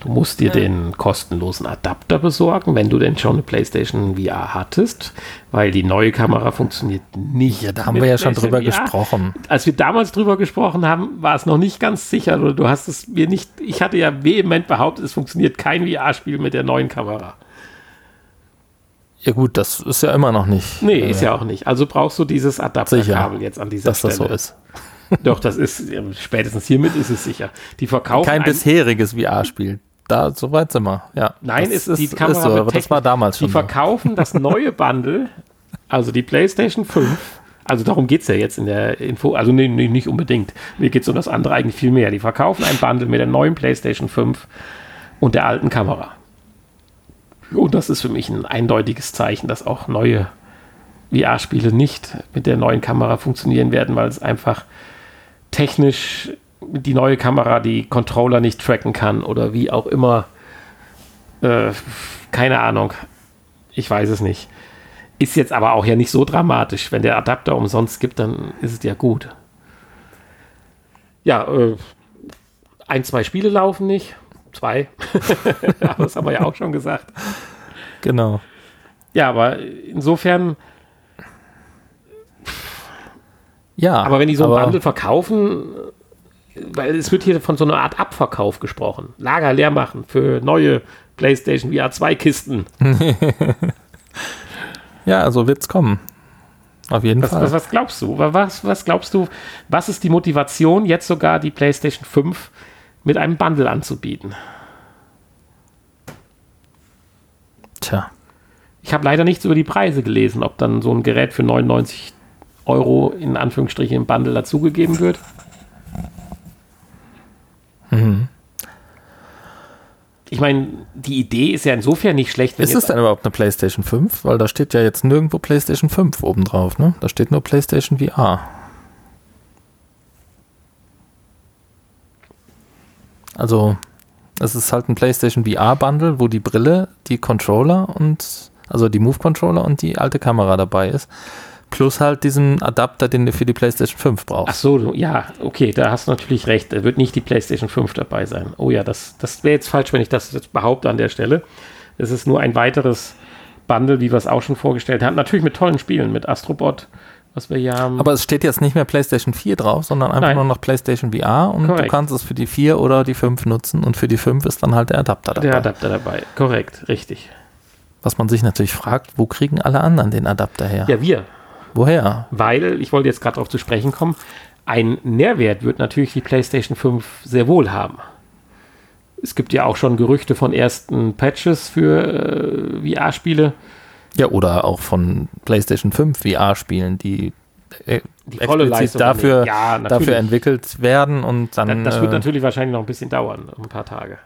Du musst dir den kostenlosen Adapter besorgen, wenn du denn schon eine PlayStation VR hattest, weil die neue Kamera funktioniert nicht. Ja, da haben wir ja schon drüber VR. gesprochen. Als wir damals drüber gesprochen haben, war es noch nicht ganz sicher oder du hast es mir nicht. Ich hatte ja vehement behauptet, es funktioniert kein VR-Spiel mit der neuen Kamera. Ja gut, das ist ja immer noch nicht. Nee, äh, ist ja auch nicht. Also brauchst du dieses Adapterkabel jetzt an dieser dass Stelle. Dass das so ist. Doch, das ist, spätestens hiermit ist es sicher. Die verkaufen. Kein bisheriges VR-Spiel da, so weit sind wir. Ja, Nein, ist, ist die Kamera ist so, aber das war damals schon. Die verkaufen so. das neue Bundle, also die PlayStation 5. Also darum geht es ja jetzt in der Info. Also nee, nee, nicht unbedingt. Mir geht es um das andere eigentlich viel mehr. Die verkaufen ein Bundle mit der neuen PlayStation 5 und der alten Kamera. Und das ist für mich ein eindeutiges Zeichen, dass auch neue VR-Spiele nicht mit der neuen Kamera funktionieren werden, weil es einfach technisch die neue Kamera die Controller nicht tracken kann oder wie auch immer Äh, keine Ahnung. Ich weiß es nicht. Ist jetzt aber auch ja nicht so dramatisch. Wenn der Adapter umsonst gibt, dann ist es ja gut. Ja, äh, ein, zwei Spiele laufen nicht. Zwei. das haben wir ja auch schon gesagt. Genau. Ja, aber insofern. Ja. Aber wenn die so ein Bundle verkaufen, weil es wird hier von so einer Art Abverkauf gesprochen. Lager leer machen für neue PlayStation VR 2 Kisten. ja, also wird's kommen. Auf jeden was, Fall. Was, was, glaubst du? Was, was glaubst du? Was ist die Motivation, jetzt sogar die PlayStation 5 mit einem Bundle anzubieten? Tja. Ich habe leider nichts über die Preise gelesen, ob dann so ein Gerät für 99 Euro in Anführungsstrichen im Bundle dazugegeben wird. Mhm. Ich meine, die Idee ist ja insofern nicht schlecht. ist es denn überhaupt eine PlayStation 5? Weil da steht ja jetzt nirgendwo PlayStation 5 obendrauf, ne? Da steht nur PlayStation VR. Also, es ist halt ein PlayStation VR-Bundle, wo die Brille, die Controller und, also die Move-Controller und die alte Kamera dabei ist. Plus halt diesen Adapter, den du für die PlayStation 5 brauchst. Ach so, ja, okay, da hast du natürlich recht. Da wird nicht die PlayStation 5 dabei sein. Oh ja, das, das wäre jetzt falsch, wenn ich das jetzt behaupte an der Stelle. Es ist nur ein weiteres Bundle, wie wir es auch schon vorgestellt haben. Natürlich mit tollen Spielen, mit Astrobot, was wir hier haben. Aber es steht jetzt nicht mehr PlayStation 4 drauf, sondern einfach Nein. nur noch PlayStation VR und Korrekt. du kannst es für die 4 oder die 5 nutzen und für die 5 ist dann halt der Adapter dabei. Der Adapter dabei, korrekt, richtig. Was man sich natürlich fragt, wo kriegen alle anderen den Adapter her? Ja, wir. Woher? Weil, ich wollte jetzt gerade darauf zu sprechen kommen, ein Nährwert wird natürlich die PlayStation 5 sehr wohl haben. Es gibt ja auch schon Gerüchte von ersten Patches für äh, VR-Spiele. Ja, oder auch von PlayStation 5 VR-Spielen, die, äh, die volle Leistung dafür, ja, dafür entwickelt werden und dann. Das, das wird äh, natürlich wahrscheinlich noch ein bisschen dauern, ein paar Tage.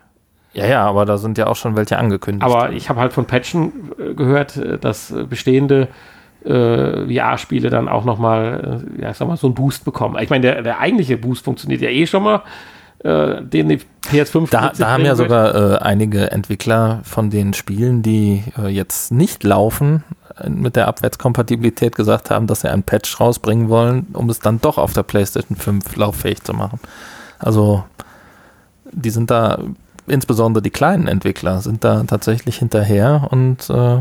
Ja, ja, aber da sind ja auch schon welche angekündigt. Aber ich habe halt von Patchen äh, gehört, dass bestehende äh, VR-Spiele dann auch nochmal, äh, ja, sag mal, so einen Boost bekommen. Ich meine, der, der eigentliche Boost funktioniert ja eh schon mal, äh, den die PS5 Da, da haben ja sogar äh, einige Entwickler von den Spielen, die äh, jetzt nicht laufen, äh, mit der Abwärtskompatibilität gesagt haben, dass sie einen Patch rausbringen wollen, um es dann doch auf der PlayStation 5 lauffähig zu machen. Also, die sind da, insbesondere die kleinen Entwickler, sind da tatsächlich hinterher und äh,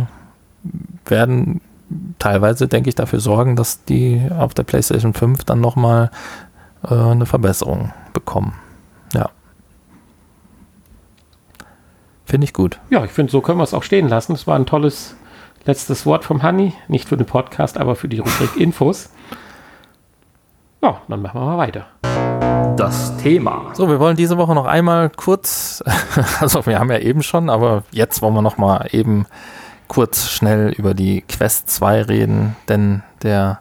werden teilweise, denke ich, dafür sorgen, dass die auf der PlayStation 5 dann nochmal äh, eine Verbesserung bekommen. Ja. Finde ich gut. Ja, ich finde, so können wir es auch stehen lassen. Es war ein tolles letztes Wort vom Honey. Nicht für den Podcast, aber für die Rubrik Infos. Ja, dann machen wir mal weiter. Das Thema. So, wir wollen diese Woche noch einmal kurz, also wir haben ja eben schon, aber jetzt wollen wir noch mal eben kurz schnell über die Quest 2 reden, denn der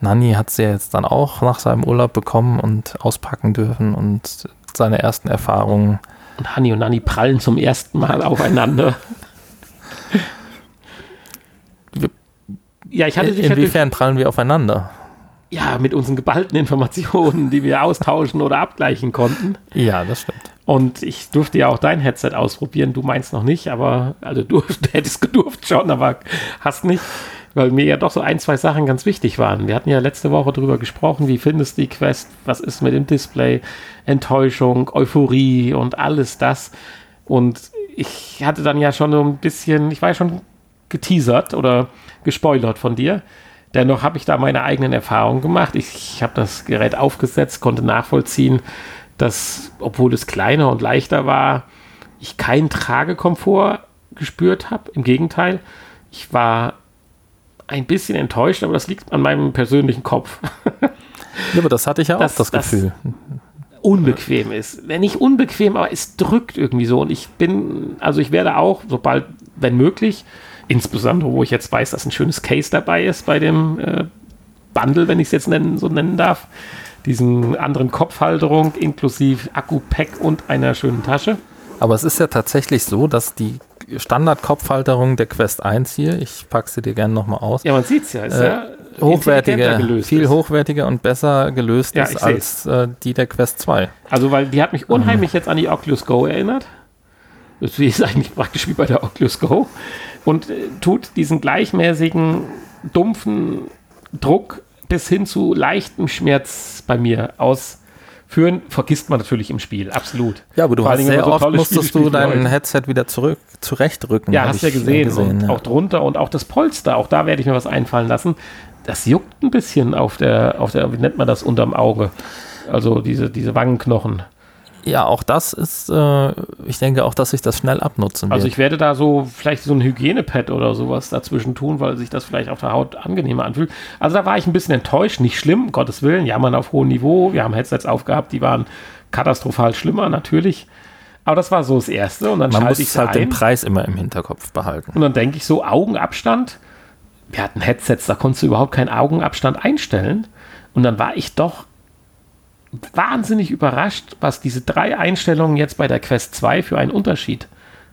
Nanny hat sie ja jetzt dann auch nach seinem Urlaub bekommen und auspacken dürfen und seine ersten Erfahrungen. Und Hanni und Nanny prallen zum ersten Mal aufeinander. ja, ich hatte dich Inwiefern prallen wir aufeinander? Ja, mit unseren geballten Informationen, die wir austauschen oder abgleichen konnten. Ja, das stimmt. Und ich durfte ja auch dein Headset ausprobieren. Du meinst noch nicht, aber also du hättest gedurft schon, aber hast nicht, weil mir ja doch so ein, zwei Sachen ganz wichtig waren. Wir hatten ja letzte Woche darüber gesprochen, wie findest du die Quest, was ist mit dem Display, Enttäuschung, Euphorie und alles das. Und ich hatte dann ja schon so ein bisschen, ich war ja schon geteasert oder gespoilert von dir. Dennoch habe ich da meine eigenen Erfahrungen gemacht. Ich, ich habe das Gerät aufgesetzt, konnte nachvollziehen, dass, obwohl es kleiner und leichter war, ich keinen Tragekomfort gespürt habe. Im Gegenteil, ich war ein bisschen enttäuscht, aber das liegt an meinem persönlichen Kopf. ja, aber das hatte ich ja auch, das, das Gefühl. Das unbequem ist. Wenn nicht unbequem, aber es drückt irgendwie so. Und ich bin, also ich werde auch, sobald, wenn möglich, insbesondere wo ich jetzt weiß, dass ein schönes Case dabei ist bei dem äh, Bundle, wenn ich es jetzt nennen, so nennen darf, diesen anderen Kopfhalterung inklusive Akku-Pack und einer schönen Tasche. Aber es ist ja tatsächlich so, dass die Standard-Kopfhalterung der Quest 1 hier, ich packe sie dir gerne nochmal aus. Ja, man sieht es ja, ist äh, ja hochwertiger, viel ist. hochwertiger und besser gelöst ja, ist als äh, die der Quest 2. Also, weil die hat mich unheimlich mhm. jetzt an die Oculus Go erinnert. Das ist eigentlich praktisch wie bei der Oculus Go. Und äh, tut diesen gleichmäßigen, dumpfen Druck bis hin zu leichtem Schmerz bei mir ausführen, vergisst man natürlich im Spiel, absolut. Ja, aber du hast sehr so oft musstest Spiele du dein. Headset wieder zurück zurechtrücken. Ja, hast ja ich, gesehen. äh, und ja. auch drunter und auch das Polster, auch da werde ich mir was einfallen lassen. Das juckt ein bisschen auf der, auf der, wie nennt man das, unterm Auge. Also diese, diese Wangenknochen. Ja, auch das ist, äh, ich denke auch, dass sich das schnell abnutzen wird. Also ich werde da so vielleicht so ein Hygienepad oder sowas dazwischen tun, weil sich das vielleicht auf der Haut angenehmer anfühlt. Also da war ich ein bisschen enttäuscht, nicht schlimm, um Gottes Willen, jammern auf hohem Niveau. Wir haben Headsets aufgehabt, die waren katastrophal schlimmer, natürlich. Aber das war so das Erste und dann Man schalte ich muss es halt ein. den Preis immer im Hinterkopf behalten. Und dann denke ich so, Augenabstand. Wir hatten Headsets, da konntest du überhaupt keinen Augenabstand einstellen. Und dann war ich doch wahnsinnig überrascht, was diese drei Einstellungen jetzt bei der Quest 2 für einen Unterschied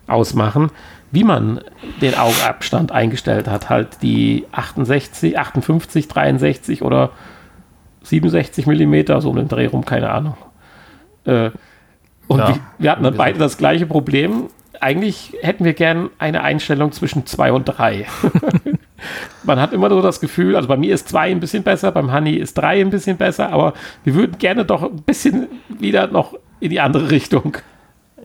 ausmachen, wie man den Augenabstand eingestellt hat. Halt die 68, 58, 63 oder 67 Millimeter, so um den Dreh rum, keine Ahnung. Äh, und Ja. wir, wir hatten dann beide das gleiche Problem. Eigentlich hätten wir gern eine Einstellung zwischen 2 und 3. Man hat immer so das Gefühl, also bei mir ist 2 ein bisschen besser, beim Honey ist 3 ein bisschen besser, aber wir würden gerne doch ein bisschen wieder noch in die andere Richtung.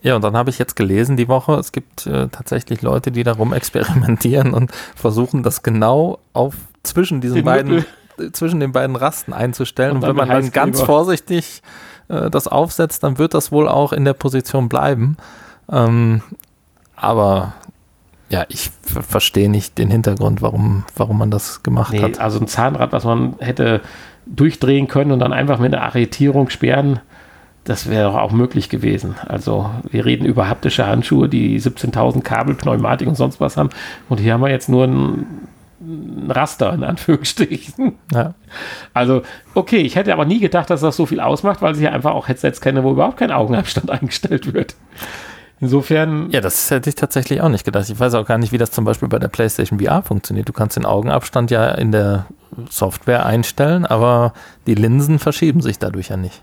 Ja, und dann habe ich jetzt gelesen die Woche, es gibt äh, tatsächlich Leute, die darum experimentieren und versuchen, das genau auf zwischen diesen Den beiden, Nippel. äh, zwischen den beiden Rasten einzustellen. Und Und, wenn man dann ganz vorsichtig äh, das aufsetzt, dann wird das wohl auch in der Position bleiben. Ähm, aber ja, ich ver- verstehe nicht den Hintergrund, warum, warum man das gemacht Nee, hat. also ein Zahnrad, was man hätte durchdrehen können und dann einfach mit einer Arretierung sperren, das wäre doch auch möglich gewesen. Also wir reden über haptische Handschuhe, die 17.000 Kabel, Pneumatik und sonst was haben. Und hier haben wir jetzt nur ein, ein Raster in Anführungsstrichen. Ja. Also okay, ich hätte aber nie gedacht, dass das so viel ausmacht, weil ich ja einfach auch Headsets kenne, wo überhaupt kein Augenabstand eingestellt wird. Insofern, Ja, das hätte ich tatsächlich auch nicht gedacht. Ich weiß auch gar nicht, wie das zum Beispiel bei der PlayStation VR funktioniert. Du kannst den Augenabstand ja in der Software einstellen, aber die Linsen verschieben sich dadurch ja nicht.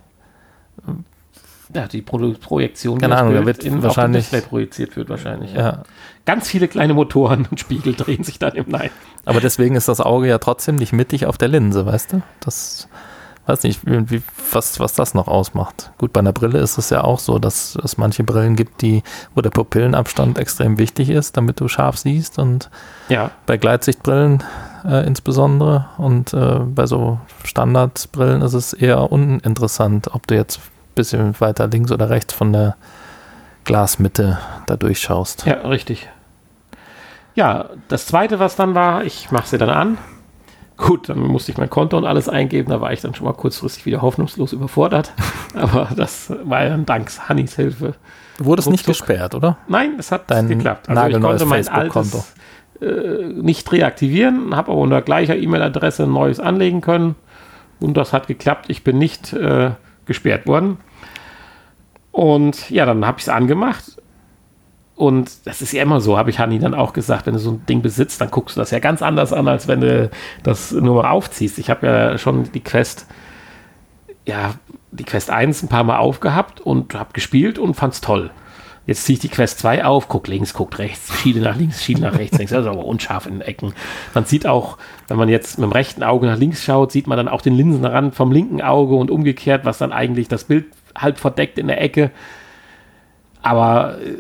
ja, die Pro Projektion, Keine Ahnung, da wird in, auf dem wahrscheinlich- Display projiziert wird wahrscheinlich. Ja. Ja. Ganz viele kleine Motoren und Spiegel drehen sich dann im Nein. Aber deswegen ist das Auge ja trotzdem nicht mittig auf der Linse, weißt du? Das weiß nicht, wie, was, was das noch ausmacht. Gut, bei einer Brille ist es ja auch so, dass es manche Brillen gibt, die, wo der Pupillenabstand extrem wichtig ist, damit du scharf siehst und Ja, bei Gleitsichtbrillen äh, insbesondere und äh, bei so Standardbrillen ist es eher uninteressant, ob du jetzt ein bisschen weiter links oder rechts von der Glasmitte da durchschaust. ja, richtig. Ja, das zweite, was dann war, ich mache sie dann an. Gut, dann musste ich mein Konto und alles eingeben. Da war ich dann schon mal kurzfristig wieder hoffnungslos überfordert. Aber das war ja dann dank Hannis Hilfe. Du wurdest nicht gesperrt, oder? Nein, es hat Dein geklappt. Also ich konnte mein altes äh, nicht reaktivieren, habe aber unter gleicher E-Mail-Adresse ein neues anlegen können. Und das hat geklappt. Ich bin nicht äh, gesperrt worden. Und ja, dann habe ich es angemacht. Und das ist ja immer so, habe ich Hanni dann auch gesagt, wenn du so ein Ding besitzt, dann guckst du das ja ganz anders an, als wenn du das nur mal aufziehst. Ich habe ja schon die Quest, ja, die Quest 1 ein paar Mal aufgehabt und habe gespielt und fand's toll. Jetzt ziehe ich die Quest 2 auf, guck links, guck rechts, schiele nach links, schiele nach rechts, denkst, das ist aber unscharf in den Ecken. Man sieht auch, wenn man jetzt mit dem rechten Auge nach links schaut, sieht man dann auch den Linsenrand vom linken Auge und umgekehrt, was dann eigentlich das Bild halb verdeckt in der Ecke. Aber äh,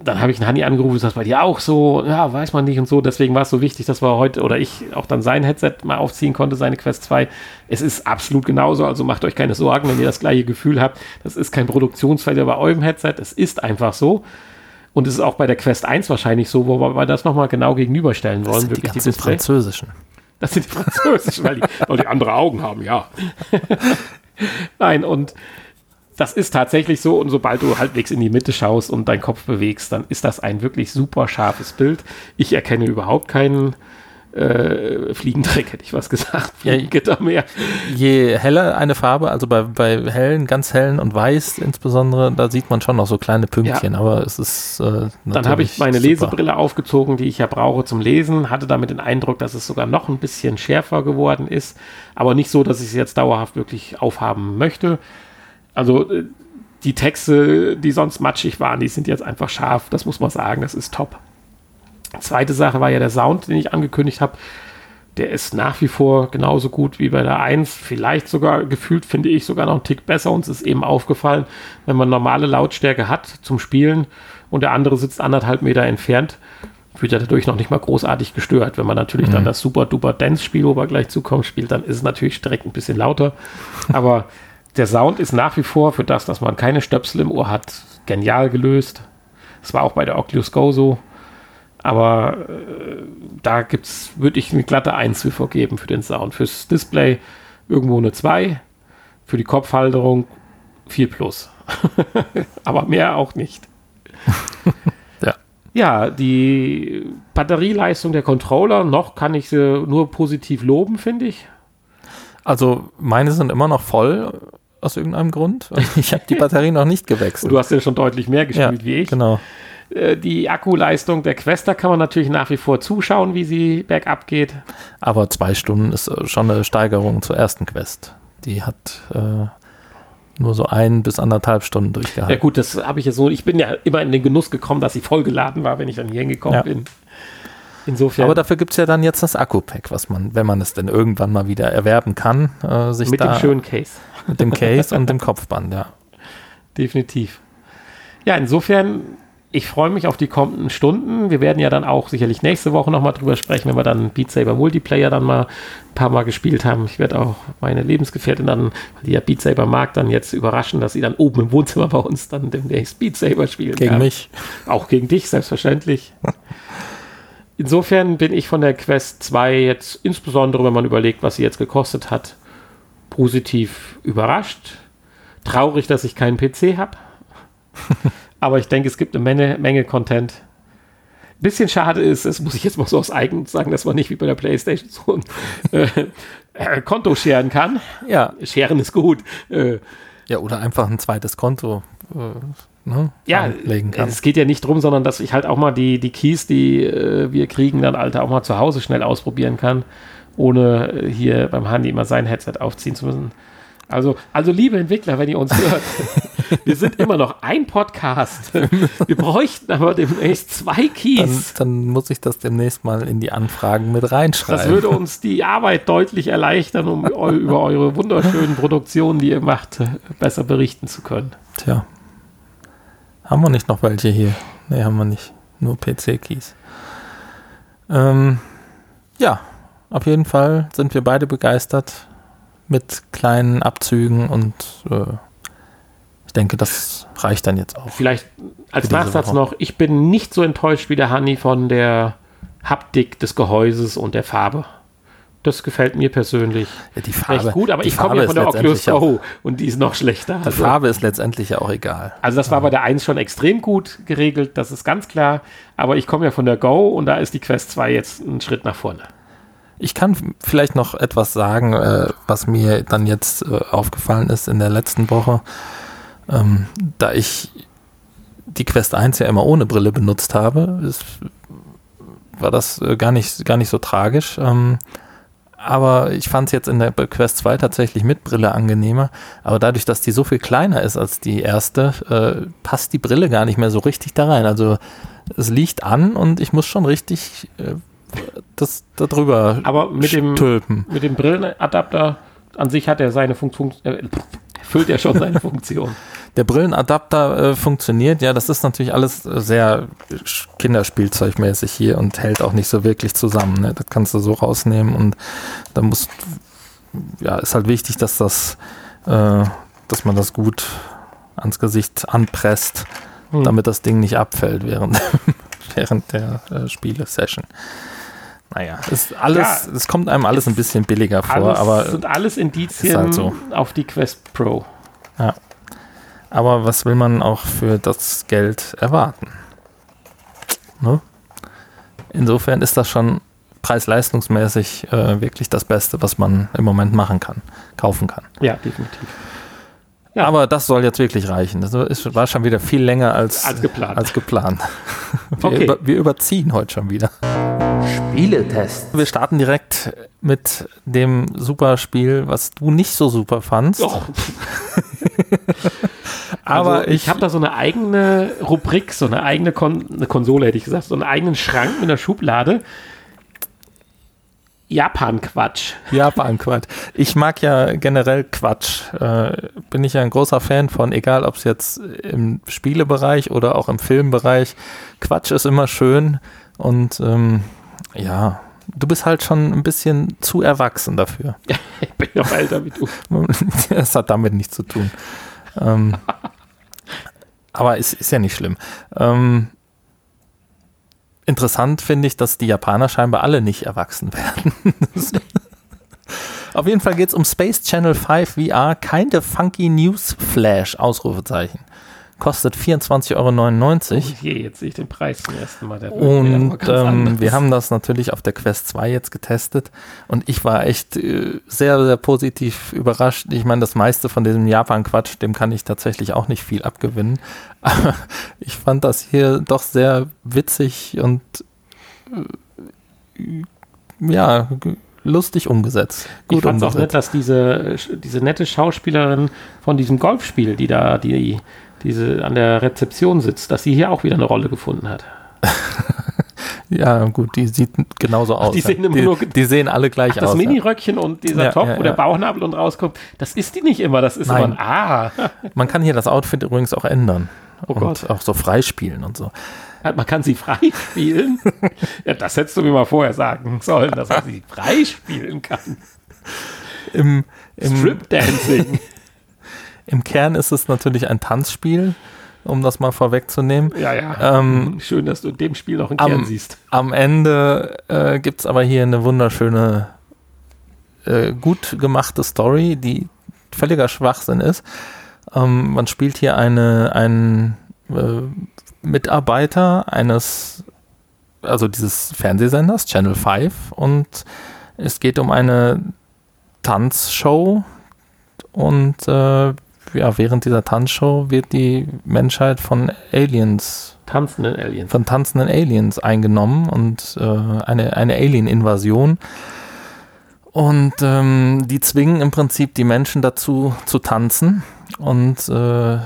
dann habe ich einen Hanni angerufen, ist das bei dir auch so? Ja, weiß man nicht und so. Deswegen war es so wichtig, dass wir heute oder ich auch dann sein Headset mal aufziehen konnte, seine Quest 2. Es ist absolut genauso, also macht euch keine Sorgen, wenn ihr das gleiche Gefühl habt. Das ist kein Produktionsfehler bei eurem Headset, es ist einfach so. Und es ist auch bei der Quest 1 wahrscheinlich so, wo wir das nochmal genau gegenüberstellen wollen. Das sind die wirklich die ganzen Displays. französischen. Das sind die französischen, weil die, weil die andere Augen haben, ja. Nein, und das ist tatsächlich so. Und sobald du halbwegs in die Mitte schaust und deinen Kopf bewegst, dann ist das ein wirklich super scharfes Bild. Ich erkenne überhaupt keinen äh, Fliegendreck, hätte ich was gesagt. Ja, Fliegengitter mehr. Je heller eine Farbe, also bei, bei hellen, ganz hellen und weiß insbesondere, da sieht man schon noch so kleine Pünktchen, aber es ist äh, Dann habe ich meine super. Lesebrille aufgezogen, die ich ja brauche zum Lesen, hatte damit den Eindruck, dass es sogar noch ein bisschen schärfer geworden ist, aber nicht so, dass ich es jetzt dauerhaft wirklich aufhaben möchte. Also äh, die Texte, die sonst matschig waren, die sind jetzt einfach scharf. Das muss man sagen, das ist top. Zweite Sache war ja der Sound, den ich angekündigt habe. Der ist nach wie vor genauso gut wie bei der 1. Vielleicht sogar gefühlt, finde ich, sogar noch einen Tick besser. Uns ist eben aufgefallen, wenn man normale Lautstärke hat zum Spielen und der andere sitzt anderthalb Meter entfernt, wird er dadurch noch nicht mal großartig gestört. Wenn man natürlich mhm. dann das super duper Dance-Spiel, wo wir gleich zukommen, spielt, dann ist es natürlich direkt ein bisschen lauter. Aber der Sound ist nach wie vor für das, dass man keine Stöpsel im Ohr hat, genial gelöst. Das war auch bei der Oculus Go so. Aber äh, da gibt's, würde ich eine glatte 1 für geben für den Sound. Fürs Display irgendwo eine 2. Für die Kopfhalterung 4 plus. Aber mehr auch nicht. ja. Ja, die Batterieleistung der Controller, noch kann ich sie nur positiv loben, finde ich. Also meine sind immer noch voll aus irgendeinem Grund. Ich habe die Batterie noch nicht gewechselt. Und du hast ja schon deutlich mehr gespielt ja, wie ich. Genau. Äh, die Akkuleistung der Quester kann man natürlich nach wie vor zuschauen, wie sie bergab geht. Aber zwei Stunden ist äh, schon eine Steigerung zur ersten Quest. Die hat äh, nur so ein bis anderthalb Stunden durchgehalten. Ja gut, das habe ich ja so. Ich bin ja immer in den Genuss gekommen, dass sie vollgeladen war, wenn ich dann hier hingekommen ja. bin. Insofern. Aber dafür gibt es ja dann jetzt das Akku-Pack, was man, wenn man es denn irgendwann mal wieder erwerben kann, äh, sich Mit da, dem schönen Case. Mit dem Case und dem Kopfband, ja. Definitiv. Ja, insofern ich freue mich auf die kommenden Stunden. Wir werden ja dann auch sicherlich nächste Woche nochmal drüber sprechen, wenn wir dann Beat Saber Multiplayer dann mal ein paar Mal gespielt haben. Ich werde auch meine Lebensgefährtin dann, weil die ja Beat Saber mag, dann jetzt überraschen, dass sie dann oben im Wohnzimmer bei uns dann demnächst Beat Saber spielen Gegen kann. mich. Auch gegen dich, selbstverständlich. Insofern bin ich von der Quest 2 jetzt insbesondere, wenn man überlegt, was sie jetzt gekostet hat, positiv überrascht. Traurig, dass ich keinen PC habe. Aber ich denke, es gibt eine Menge, Menge Content. Bisschen schade ist, das muss ich jetzt mal so aus eigen sagen, dass man nicht wie bei der PlayStation so ein äh, äh, Konto scheren kann. Ja. Scheren ist gut. Äh, ja, oder einfach ein zweites Konto äh, ne, ja. Es geht ja nicht drum, sondern dass ich halt auch mal die, die Keys, die äh, wir kriegen, dann Alter auch mal zu Hause schnell ausprobieren kann, ohne äh, hier beim Handy immer sein Headset aufziehen zu müssen. Also, also liebe Entwickler, wenn ihr uns hört, wir sind immer noch ein Podcast. Wir bräuchten aber demnächst zwei Keys. Dann, dann, muss ich das demnächst mal in die Anfragen mit reinschreiben. Das würde uns die Arbeit deutlich erleichtern, um über eure wunderschönen Produktionen, die ihr macht, besser berichten zu können. Tja. Haben wir nicht noch welche hier? Nee, haben wir nicht. Nur PC-Keys. Ähm, ja, auf jeden Fall sind wir beide begeistert mit kleinen Abzügen und äh, ich denke, das reicht dann jetzt auch. Vielleicht als Nachsatz noch, ich bin nicht so enttäuscht wie der Hanni von der Haptik des Gehäuses und der Farbe. Das gefällt mir persönlich ja, die Farbe, recht gut, aber ich komme ja von der Oculus Go und die ist noch schlechter. Die also, Farbe ist letztendlich ja auch egal. Also das war bei der 1 schon extrem gut geregelt, das ist ganz klar. Aber ich komme ja von der Go und da ist die Quest 2 jetzt einen Schritt nach vorne. Ich kann vielleicht noch etwas sagen, äh, was mir dann jetzt äh, aufgefallen ist in der letzten Woche. Ähm, da ich die Quest 1 ja immer ohne Brille benutzt habe, ist, war das äh, gar, nicht, gar nicht so tragisch. Ähm, aber ich fand es jetzt in der Quest 2 tatsächlich mit Brille angenehmer. Aber dadurch, dass die so viel kleiner ist als die erste, äh, passt die Brille gar nicht mehr so richtig da rein. Also es liegt an und ich muss schon richtig äh, das darüber Aber mit dem, stülpen. mit dem Brillenadapter an sich hat er seine Funktion, äh, erfüllt er schon seine Funktion. Der Brillenadapter äh, funktioniert, ja, das ist natürlich alles sehr Kinderspielzeugmäßig hier und hält auch nicht so wirklich zusammen. Ne? Das kannst du so rausnehmen und da muss, ja, ist halt wichtig, dass das, äh, dass man das gut ans Gesicht anpresst, hm. damit das Ding nicht abfällt während, während der äh, Spiele-Session. Naja, es, alles, ja, es kommt einem alles ein bisschen billiger vor, alles, aber. sind alles Indizien halt so. auf die Quest Pro. Ja. Aber was will man auch für das Geld erwarten? Ne? Insofern ist das schon preis-leistungsmäßig äh, wirklich das Beste, was man im Moment machen kann, kaufen kann. Ja, definitiv. Ja. Aber das soll jetzt wirklich reichen. Das ist, war schon wieder viel länger als, als geplant. Als geplant. Wir, okay. über, wir überziehen heute schon wieder. Spieletest. Wir starten direkt mit dem super Spiel, was du nicht so super fandst. Oh. Aber also ich, ich habe da so eine eigene Rubrik, so eine eigene Kon eine Konsole, hätte ich gesagt, so einen eigenen Schrank mit einer Schublade. Japan-Quatsch. Japan-Quatsch. Ich mag ja generell Quatsch. Äh, bin ich ja ein großer Fan von, egal ob es jetzt im Spielebereich oder auch im Filmbereich. Quatsch ist immer schön und ähm, ja, du bist halt schon ein bisschen zu erwachsen dafür. ich bin noch älter wie du. das hat damit nichts zu tun. Ähm, aber es ist, ist ja nicht schlimm. Ähm, interessant finde ich, dass die Japaner scheinbar alle nicht erwachsen werden. Auf jeden Fall geht es um Space Channel 5 VR, Kinda Funky News Flash, Ausrufezeichen kostet 24,99 Euro. Oh je, jetzt sehe ich den Preis zum ersten Mal. Der und ähm, wir haben das natürlich auf der Quest 2 jetzt getestet und ich war echt äh, sehr, sehr positiv überrascht. Ich meine, das meiste von diesem Japan-Quatsch, dem kann ich tatsächlich auch nicht viel abgewinnen. Aber ich fand das hier doch sehr witzig und äh, ja, lustig umgesetzt. Gut ich fand auch nett, dass diese, diese nette Schauspielerin von diesem Golfspiel, die da die diese an der Rezeption sitzt, dass sie hier auch wieder eine Rolle gefunden hat. ja, gut, die sieht genauso aus. Die sehen, die, die sehen alle gleich ach, das aus. Das Mini-Röckchen ja. und dieser ja, Top, ja, wo der Bauchnabel und rauskommt, das ist die nicht immer, das ist Nein. immer ein Ah. Man kann hier das Outfit übrigens auch ändern. Oh und Gott. auch so freispielen und so. Man kann sie freispielen? ja, das hättest du mir mal vorher sagen sollen, dass man sie freispielen kann. Im, im Strip Dancing. Im Kern ist es natürlich ein Tanzspiel, um das mal vorwegzunehmen. Ja, ja. Ähm, Schön, dass du in dem Spiel auch einen am, Kern siehst. Am Ende äh, gibt es aber hier eine wunderschöne, äh, gut gemachte Story, die völliger Schwachsinn ist. Ähm, man spielt hier eine, einen äh, Mitarbeiter eines, also dieses Fernsehsenders, Channel 5, und es geht um eine Tanzshow und äh, ja, während dieser Tanzshow wird die Menschheit von Aliens, tanzenden Aliens, von tanzenden Aliens eingenommen und äh, eine, eine Alien-Invasion. Und ähm, die zwingen im Prinzip die Menschen dazu zu tanzen und äh,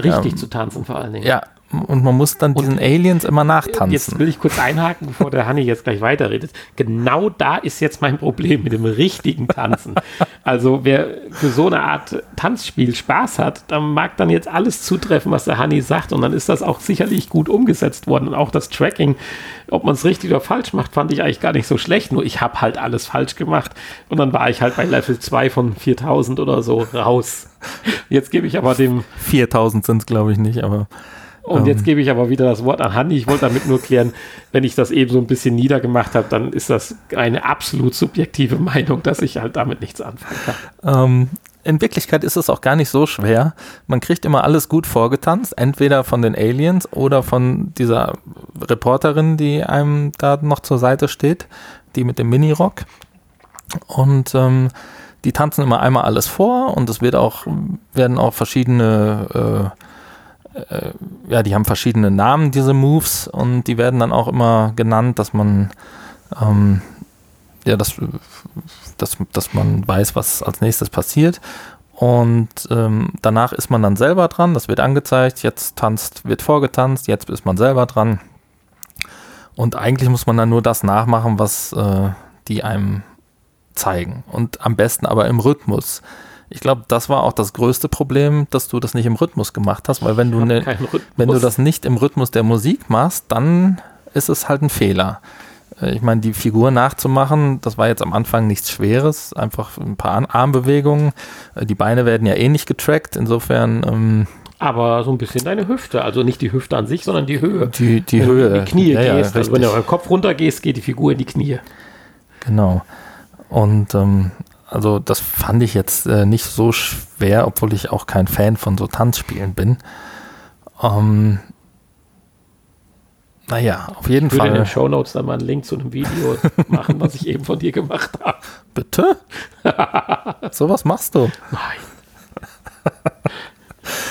richtig ja, zu tanzen vor allen Dingen. Ja, und man muss dann diesen und Aliens immer nachtanzen. Jetzt will ich kurz einhaken, bevor der Hanni jetzt gleich weiterredet. Genau da ist jetzt mein Problem mit dem richtigen Tanzen. also wer für so eine Art Tanzspiel Spaß hat, dann mag dann jetzt alles zutreffen, was der Hanni sagt. Und dann ist das auch sicherlich gut umgesetzt worden. Und auch das Tracking, ob man es richtig oder falsch macht, fand ich eigentlich gar nicht so schlecht. Nur ich habe halt alles falsch gemacht. Und dann war ich halt bei Level 2 von 4000 oder so raus. Jetzt gebe ich aber dem... 4000 sind es glaube ich nicht, aber... Und jetzt ähm. gebe ich aber wieder das Wort an Hanni. Ich wollte damit nur klären, wenn ich das eben so ein bisschen niedergemacht habe, dann ist das eine absolut subjektive Meinung, dass ich halt damit nichts anfangen kann. Ähm, in Wirklichkeit ist es auch gar nicht so schwer. Man kriegt immer alles gut vorgetanzt, entweder von den Aliens oder von dieser Reporterin, die einem da noch zur Seite steht, die mit dem Minirock. Und ähm, die tanzen immer einmal alles vor und es wird auch, werden auch verschiedene äh, äh, ja, die haben verschiedene Namen, diese Moves, und die werden dann auch immer genannt, dass man ähm, ja, dass, dass, dass man weiß, was als nächstes passiert. Und ähm, danach ist man dann selber dran, das wird angezeigt, jetzt tanzt, wird vorgetanzt, jetzt ist man selber dran. Und eigentlich muss man dann nur das nachmachen, was äh, die einem zeigen. Und am besten aber im Rhythmus. Ich glaube, das war auch das größte Problem, dass du das nicht im Rhythmus gemacht hast, weil wenn du, ne, wenn du das nicht im Rhythmus der Musik machst, dann ist es halt ein Fehler. Äh, ich meine, die Figur nachzumachen, das war jetzt am Anfang nichts Schweres, einfach ein paar Armbewegungen. Äh, die Beine werden ja eh nicht getrackt, insofern. Ähm, aber so ein bisschen deine Hüfte, also nicht die Hüfte an sich, sondern die Höhe. Die, die wenn Höhe. Die Knie ja, gehst, ja, also wenn du den Kopf runter gehst, geht die Figur in die Knie. Genau. Und ähm, also das fand ich jetzt äh, nicht so schwer, obwohl ich auch kein Fan von so Tanzspielen bin. Ähm, naja, auf jeden ich Fall. Ich würde in den Show Notes dann mal einen Link zu einem Video machen, was ich eben von dir gemacht habe. Bitte? Sowas machst du? Nein.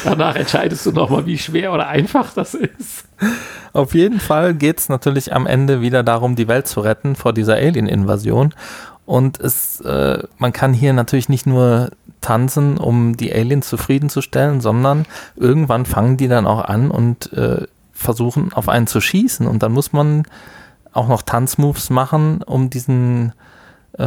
Danach entscheidest du nochmal, wie schwer oder einfach das ist. Auf jeden Fall geht es natürlich am Ende wieder darum, die Welt zu retten vor dieser Alien-Invasion. Und es, äh, man kann hier natürlich nicht nur tanzen, um die Aliens zufriedenzustellen, sondern irgendwann fangen die dann auch an und äh, versuchen auf einen zu schießen und dann muss man auch noch Tanzmoves machen, um diesen äh,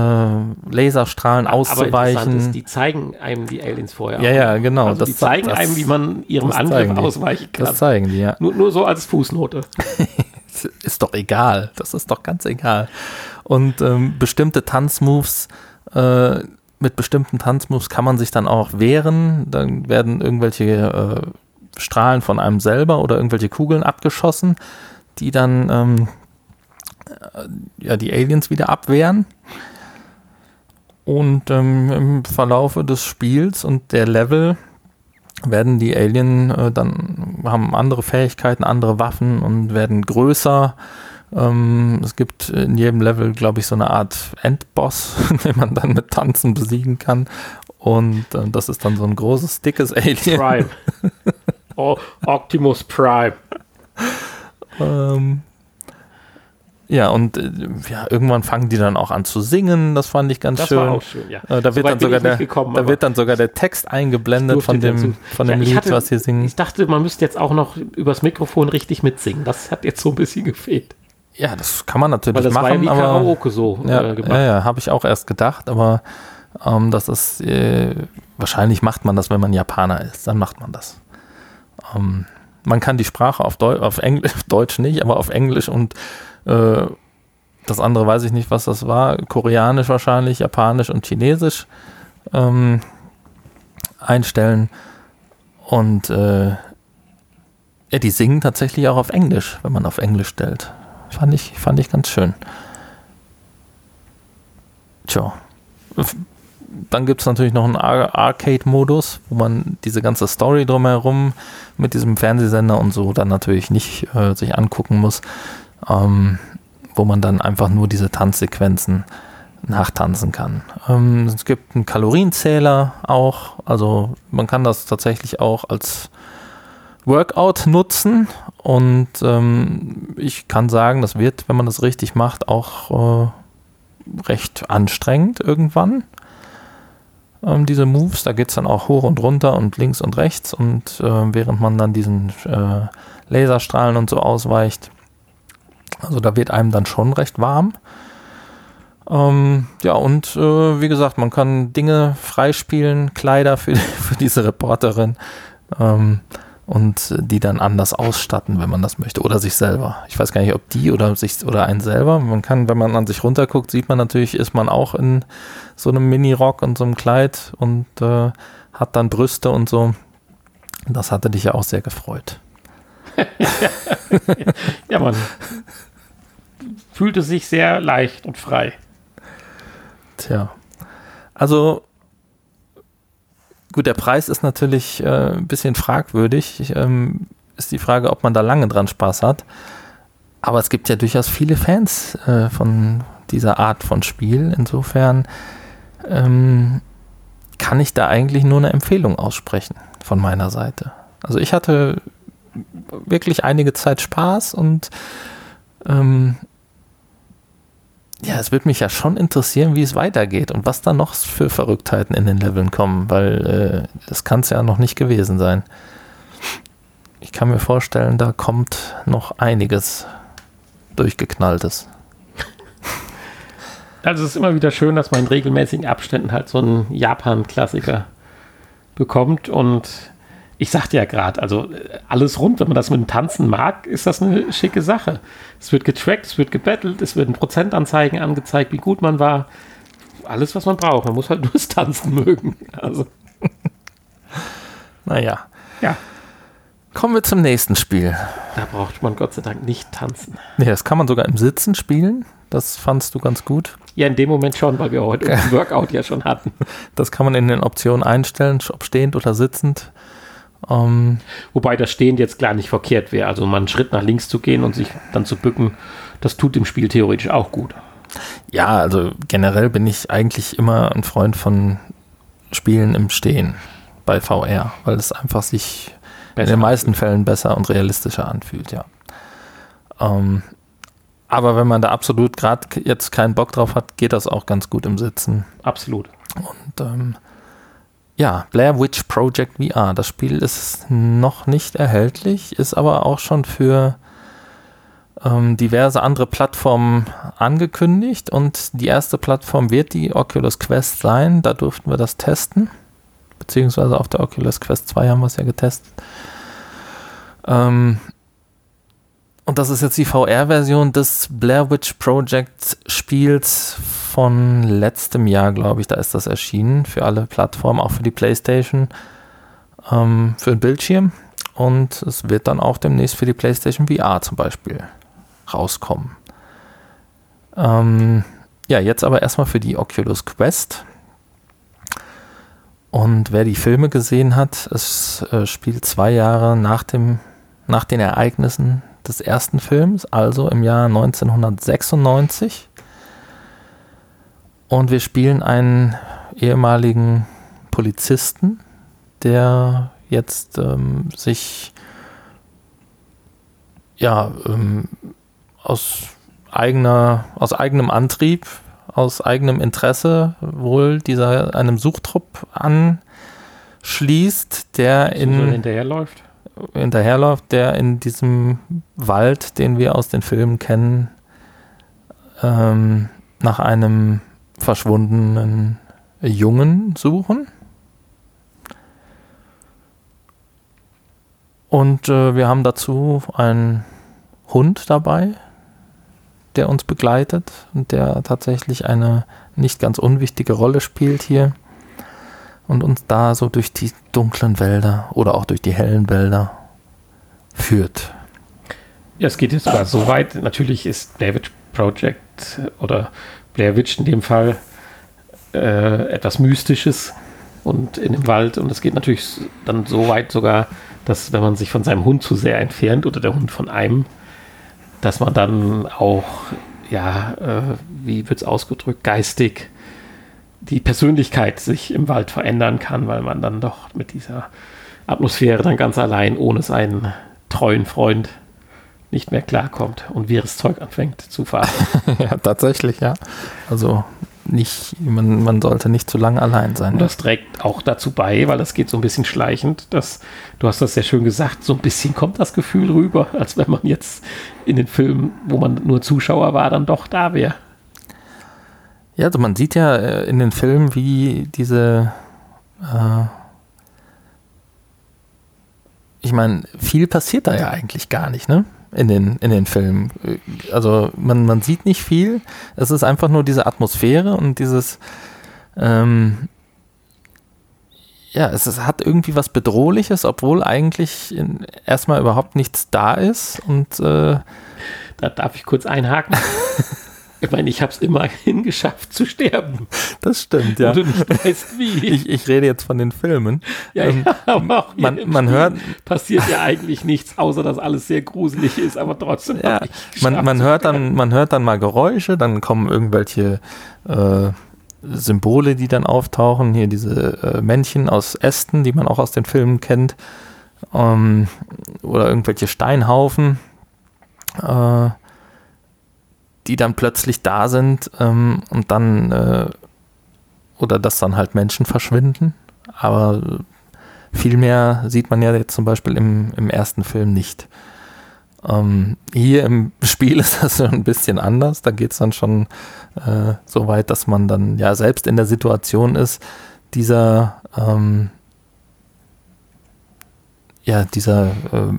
Laserstrahlen auszuweichen. Ist, die zeigen einem die Aliens vorher. Ja, ja, genau. Also die zeigen das, einem, wie man ihrem Angriff ausweichen kann. Das zeigen die, ja. Nur, nur so als Fußnote. ist doch egal. Das ist doch ganz egal. Und ähm, bestimmte Tanzmoves, äh, mit bestimmten Tanzmoves kann man sich dann auch wehren. Dann werden irgendwelche äh, Strahlen von einem selber oder irgendwelche Kugeln abgeschossen, die dann ähm, äh, ja, die Aliens wieder abwehren. Und ähm, im Verlaufe des Spiels und der Level werden die Alien äh, dann haben andere Fähigkeiten, andere Waffen und werden größer. Ähm, es gibt in jedem Level, glaube ich, so eine Art Endboss, den man dann mit Tanzen besiegen kann. Und äh, das ist dann so ein großes, dickes Alien. Prime. oh, Optimus Prime. ähm, ja, und äh, ja, irgendwann fangen die dann auch an zu singen. Das fand ich ganz das schön. War auch schön ja. äh, da wird dann sogar der, da wird dann sogar der Text eingeblendet von dem, von dem ja, Lied, hatte, was sie singen. Ich dachte, man müsste jetzt auch noch übers Mikrofon richtig mitsingen. Das hat jetzt so ein bisschen gefehlt. Ja, das kann man natürlich Weil das machen. War ja wie aber, Karaoke so ja, äh, gemacht. Ja, ja, habe ich auch erst gedacht, aber ähm, das ist äh, wahrscheinlich macht man das, wenn man Japaner ist. Dann macht man das. Ähm, man kann die Sprache auf, Deu auf Englisch, Deutsch nicht, aber auf Englisch und äh, das andere weiß ich nicht, was das war. Koreanisch wahrscheinlich, Japanisch und Chinesisch ähm, einstellen. Und äh, die singen tatsächlich auch auf Englisch, wenn man auf Englisch stellt. Fand ich, fand ich ganz schön. Tja. Dann gibt es natürlich noch einen Ar Arcade-Modus, wo man diese ganze Story drumherum mit diesem Fernsehsender und so dann natürlich nicht äh, sich angucken muss. Ähm, wo man dann einfach nur diese Tanzsequenzen nachtanzen kann. Ähm, es gibt einen Kalorienzähler auch, also man kann das tatsächlich auch als Workout nutzen und ähm, ich kann sagen, das wird, wenn man das richtig macht, auch äh, recht anstrengend irgendwann. Ähm, diese Moves, da geht es dann auch hoch und runter und links und rechts und äh, während man dann diesen äh, Laserstrahlen und so ausweicht, also da wird einem dann schon recht warm. Ähm, ja, und äh, wie gesagt, man kann Dinge freispielen, Kleider für, für diese Reporterin ähm, und die dann anders ausstatten, wenn man das möchte. Oder sich selber. Ich weiß gar nicht, ob die oder sich oder einen selber. Man kann, wenn man an sich runterguckt, sieht man natürlich, ist man auch in so einem Mini-Rock und so einem Kleid und äh, hat dann Brüste und so. Das hatte dich ja auch sehr gefreut. ja, man fühlte sich sehr leicht und frei. Tja. Also, gut, der Preis ist natürlich äh, ein bisschen fragwürdig. Ähm, ist die Frage, ob man da lange dran Spaß hat. Aber es gibt ja durchaus viele Fans äh, von dieser Art von Spiel. Insofern ähm, kann ich da eigentlich nur eine Empfehlung aussprechen von meiner Seite. Also ich hatte wirklich einige Zeit Spaß und ähm, ja, es würde mich ja schon interessieren, wie es weitergeht und was da noch für Verrücktheiten in den Leveln kommen, weil äh, das kann es ja noch nicht gewesen sein. Ich kann mir vorstellen, da kommt noch einiges durchgeknalltes. Also es ist immer wieder schön, dass man in regelmäßigen Abständen halt so einen Japan-Klassiker bekommt und ich sagte ja gerade, also alles rund, wenn man das mit dem Tanzen mag, ist das eine schicke Sache. Es wird getrackt, es wird gebettelt, es werden Prozentanzeigen angezeigt, wie gut man war. Alles, was man braucht. Man muss halt nur das Tanzen mögen. Also. naja. Ja. Kommen wir zum nächsten Spiel. Da braucht man Gott sei Dank nicht tanzen. Nee, das kann man sogar im Sitzen spielen. Das fandst du ganz gut. Ja, in dem Moment schon, weil wir heute ein Workout ja schon hatten. Das kann man in den Optionen einstellen, ob stehend oder sitzend. Ähm, Wobei das Stehend jetzt klar nicht verkehrt wäre. Also mal einen Schritt nach links zu gehen und sich dann zu bücken, das tut dem Spiel theoretisch auch gut. Ja, also generell bin ich eigentlich immer ein Freund von Spielen im Stehen bei VR, weil es einfach sich besser in den meisten anfühlt. Fällen besser und realistischer anfühlt, ja. Ähm, aber wenn man da absolut gerade jetzt keinen Bock drauf hat, geht das auch ganz gut im Sitzen. Absolut. Und ähm, ja, Blair Witch Project VR. Das Spiel ist noch nicht erhältlich, ist aber auch schon für ähm, diverse andere Plattformen angekündigt und die erste Plattform wird die Oculus Quest sein. Da durften wir das testen. Beziehungsweise auf der Oculus Quest 2 haben wir es ja getestet. Ähm, und das ist jetzt die VR-Version des Blair Witch Project Spiels von letztem Jahr, glaube ich. Da ist das erschienen für alle Plattformen, auch für die PlayStation, ähm, für den Bildschirm. Und es wird dann auch demnächst für die PlayStation VR zum Beispiel rauskommen. Ähm, ja, jetzt aber erstmal für die Oculus Quest. Und wer die Filme gesehen hat, es äh, spielt zwei Jahre nach, dem, nach den Ereignissen des ersten Films, also im Jahr 1996. Und wir spielen einen ehemaligen Polizisten, der jetzt ähm, sich ja ähm, aus eigener, aus eigenem Antrieb, aus eigenem Interesse wohl dieser einem Suchtrupp anschließt, der in so hinterherläuft. Hinterherläuft, der in diesem Wald, den wir aus den Filmen kennen, ähm, nach einem verschwundenen Jungen suchen. Und äh, wir haben dazu einen Hund dabei, der uns begleitet und der tatsächlich eine nicht ganz unwichtige Rolle spielt hier und uns da so durch die dunklen Wälder oder auch durch die hellen Wälder führt. Ja, es geht jetzt sogar so weit. Natürlich ist David Project oder Blair Witch in dem Fall äh, etwas Mystisches und in dem Wald. Und es geht natürlich dann so weit sogar, dass wenn man sich von seinem Hund zu sehr entfernt oder der Hund von einem, dass man dann auch, ja, äh, wie wird es ausgedrückt, geistig die Persönlichkeit sich im Wald verändern kann, weil man dann doch mit dieser Atmosphäre dann ganz allein ohne seinen treuen Freund nicht mehr klarkommt und wirres Zeug anfängt zu fahren. ja, tatsächlich, ja. Also nicht, man, man sollte nicht zu lange allein sein. Und das trägt auch dazu bei, weil das geht so ein bisschen schleichend, dass, du hast das sehr schön gesagt, so ein bisschen kommt das Gefühl rüber, als wenn man jetzt in den Filmen, wo man nur Zuschauer war, dann doch da wäre. Ja, also man sieht ja äh, in den Filmen, wie diese äh, ich meine, viel passiert da ja eigentlich gar nicht, ne? In den, in den Filmen. Also man, man sieht nicht viel. Es ist einfach nur diese Atmosphäre und dieses, ähm, ja, es, es hat irgendwie was Bedrohliches, obwohl eigentlich in, erstmal überhaupt nichts da ist. Und äh, da darf ich kurz einhaken. Ich meine, ich habe es immerhin geschafft zu sterben. Das stimmt, ja. Und du nicht weißt wie. Ich, ich rede jetzt von den Filmen. Ja, ähm, ja aber auch man, man hört passiert ja eigentlich nichts, außer dass alles sehr gruselig ist, aber trotzdem. Ja, man, man hört dann, man hört dann mal Geräusche, dann kommen irgendwelche äh, Symbole, die dann auftauchen. Hier diese äh, Männchen aus Ästen, die man auch aus den Filmen kennt, ähm, oder irgendwelche Steinhaufen. Äh, die dann plötzlich da sind ähm, und dann äh, oder dass dann halt Menschen verschwinden. Aber viel mehr sieht man ja jetzt zum Beispiel im, im ersten Film nicht. Ähm, hier im Spiel ist das ein bisschen anders. Da geht es dann schon äh, so weit, dass man dann ja selbst in der Situation ist, dieser ähm, ja, dieser äh,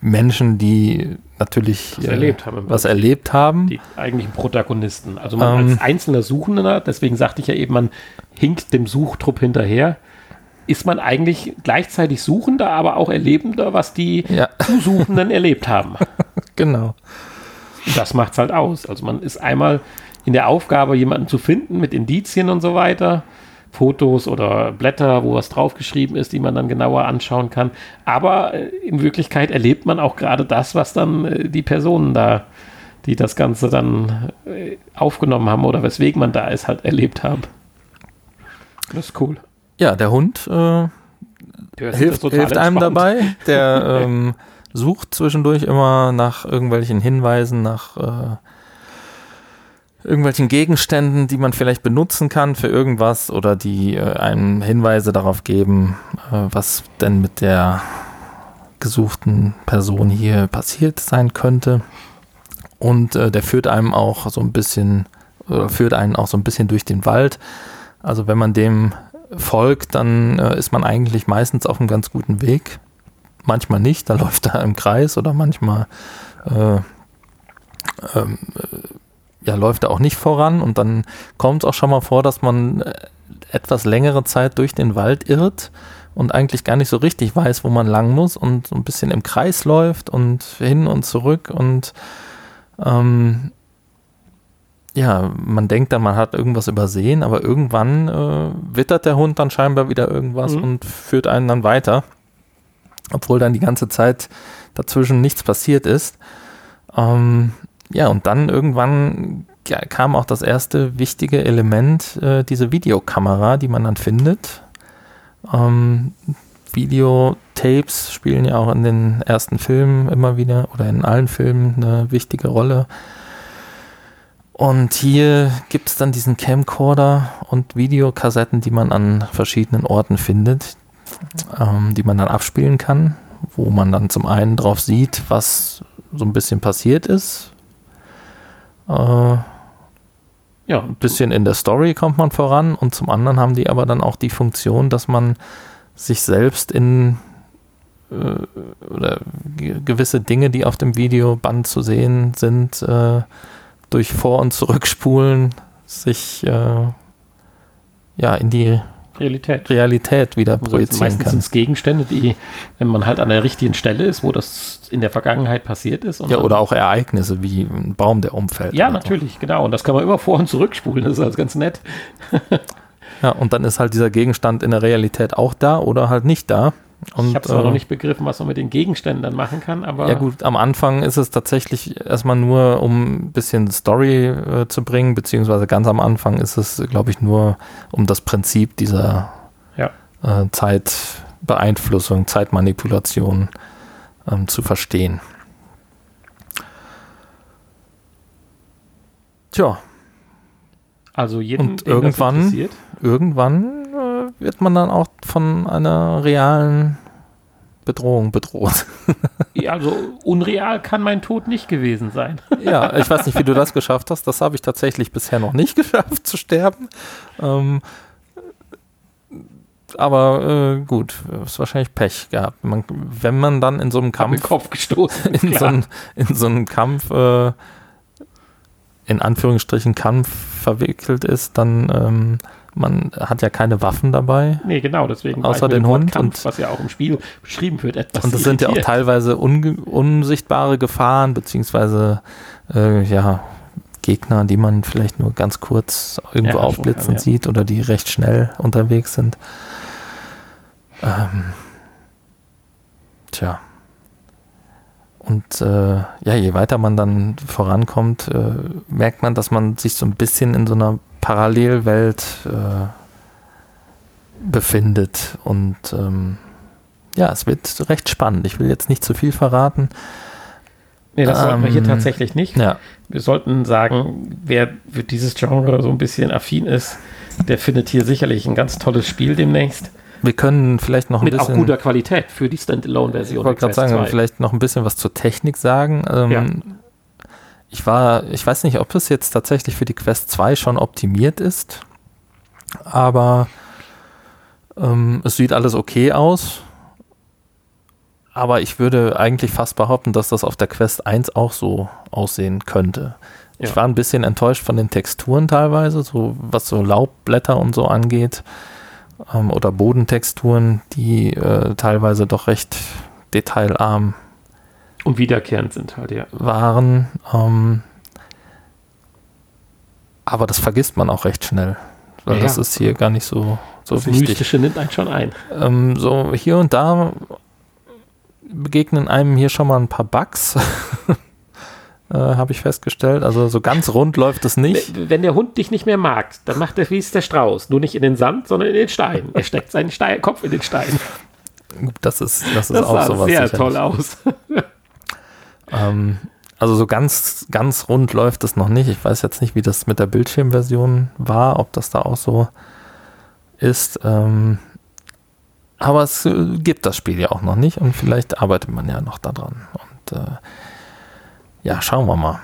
Menschen, die natürlich was, äh, erlebt, haben was erlebt haben. Die eigentlichen Protagonisten. Also man ähm, als einzelner Suchender, deswegen sagte ich ja eben, man hinkt dem Suchtrupp hinterher, ist man eigentlich gleichzeitig Suchender, aber auch Erlebender, was die ja. Zusuchenden erlebt haben. Genau. Das macht es halt aus. Also man ist einmal in der Aufgabe, jemanden zu finden mit Indizien und so weiter. Fotos oder Blätter, wo was draufgeschrieben ist, die man dann genauer anschauen kann. Aber äh, in Wirklichkeit erlebt man auch gerade das, was dann äh, die Personen da, die das Ganze dann äh, aufgenommen haben oder weswegen man da ist, halt erlebt haben. Das ist cool. Ja, der Hund äh, hilft, hilft einem dabei. Der ähm, sucht zwischendurch immer nach irgendwelchen Hinweisen, nach irgendwelchen Gegenständen, die man vielleicht benutzen kann für irgendwas oder die äh, einem Hinweise darauf geben, äh, was denn mit der gesuchten Person hier passiert sein könnte. Und äh, der führt einem auch so ein bisschen, oder führt einen auch so ein bisschen durch den Wald. Also wenn man dem folgt, dann äh, ist man eigentlich meistens auf einem ganz guten Weg. Manchmal nicht, da läuft er im Kreis oder manchmal äh, ähm, ja, läuft er auch nicht voran und dann kommt es auch schon mal vor, dass man äh, etwas längere Zeit durch den Wald irrt und eigentlich gar nicht so richtig weiß, wo man lang muss und so ein bisschen im Kreis läuft und hin und zurück und ähm, ja, man denkt dann, man hat irgendwas übersehen, aber irgendwann äh, wittert der Hund dann scheinbar wieder irgendwas mhm. und führt einen dann weiter, obwohl dann die ganze Zeit dazwischen nichts passiert ist. Ähm, ja, und dann irgendwann kam auch das erste wichtige Element, äh, diese Videokamera, die man dann findet. Ähm, Videotapes spielen ja auch in den ersten Filmen immer wieder oder in allen Filmen eine wichtige Rolle. Und hier gibt es dann diesen Camcorder und Videokassetten, die man an verschiedenen Orten findet, ähm, die man dann abspielen kann, wo man dann zum einen drauf sieht, was so ein bisschen passiert ist, äh, ja, ein bisschen in der Story kommt man voran und zum anderen haben die aber dann auch die Funktion, dass man sich selbst in äh, oder gewisse Dinge, die auf dem Videoband zu sehen sind, äh, durch Vor- und Zurückspulen sich äh, ja in die Realität, Realität wieder also projizieren meistens kann. es Gegenstände, die, wenn man halt an der richtigen Stelle ist, wo das in der Vergangenheit passiert ist. ja, oder auch Ereignisse wie ein Baum, der umfällt. Ja, natürlich, so. genau. Und das kann man immer vor- und zurückspulen. Das ist halt ganz nett. ja, und dann ist halt dieser Gegenstand in der Realität auch da oder halt nicht da. Und, ich habe zwar äh, noch nicht begriffen, was man mit den Gegenständen dann machen kann, aber. Ja, gut, am Anfang ist es tatsächlich erstmal nur, um ein bisschen Story äh, zu bringen, beziehungsweise ganz am Anfang ist es, glaube ich, nur um das Prinzip dieser ja. äh, Zeitbeeinflussung, Zeitmanipulation ähm, zu verstehen. Tja. Also jeden, Und irgendwann, irgendwann wird man dann auch von einer realen Bedrohung bedroht. ja, also unreal kann mein Tod nicht gewesen sein. ja, ich weiß nicht, wie du das geschafft hast. Das habe ich tatsächlich bisher noch nicht geschafft zu sterben. Ähm, aber äh, gut, ist wahrscheinlich Pech gehabt. Man, wenn man dann in so einem Kampf. Kopf gestoßen. In, so, ein, in so einem Kampf, äh, in Anführungsstrichen Kampf verwickelt ist, dann ähm, man hat ja keine Waffen dabei. Nee, genau, deswegen. Außer den Hund. Kampf, und, was ja auch im Spiel beschrieben wird. Etwas und das sind ja auch teilweise un, unsichtbare Gefahren, beziehungsweise äh, ja, Gegner, die man vielleicht nur ganz kurz irgendwo ja, aufblitzen ja. sieht oder die recht schnell unterwegs sind. Ähm, tja. Und äh, ja, je weiter man dann vorankommt, äh, merkt man, dass man sich so ein bisschen in so einer Parallelwelt äh, befindet. Und ähm, ja, es wird recht spannend. Ich will jetzt nicht zu viel verraten. Nee, das ähm, sollten wir hier ähm, tatsächlich nicht. Ja. Wir sollten sagen, wer für dieses Genre so ein bisschen affin ist, der findet hier sicherlich ein ganz tolles Spiel demnächst. Wir können vielleicht noch ein Mit bisschen. Mit auch guter Qualität für die Standalone-Version. Ich wollte gerade sagen, 2. vielleicht noch ein bisschen was zur Technik sagen. Ähm, ja ich war, ich weiß nicht, ob es jetzt tatsächlich für die Quest 2 schon optimiert ist, aber ähm, es sieht alles okay aus. Aber ich würde eigentlich fast behaupten, dass das auf der Quest 1 auch so aussehen könnte. Ja. Ich war ein bisschen enttäuscht von den Texturen teilweise, so was so Laubblätter und so angeht. Ähm, oder Bodentexturen, die äh, teilweise doch recht detailarm und wiederkehrend sind halt, ja. Waren. Ähm, aber das vergisst man auch recht schnell. Weil ja, das ist hier gar nicht so, so das wichtig. Mystische nimmt einen schon ein. Ähm, so hier und da begegnen einem hier schon mal ein paar Bugs. äh, Habe ich festgestellt. Also so ganz rund läuft es nicht. Wenn der Hund dich nicht mehr mag, dann macht er wie es der Strauß. Nur nicht in den Sand, sondern in den Stein. Er steckt seinen Stein, Kopf in den Stein. Das ist, das ist das auch sowas. Sehr toll aus. Ähm, Also so ganz, ganz rund läuft es noch nicht. Ich weiß jetzt nicht, wie das mit der Bildschirmversion war, ob das da auch so ist. Ähm, aber es äh, gibt das Spiel ja auch noch nicht und vielleicht arbeitet man ja noch daran. Und äh, ja, schauen wir mal.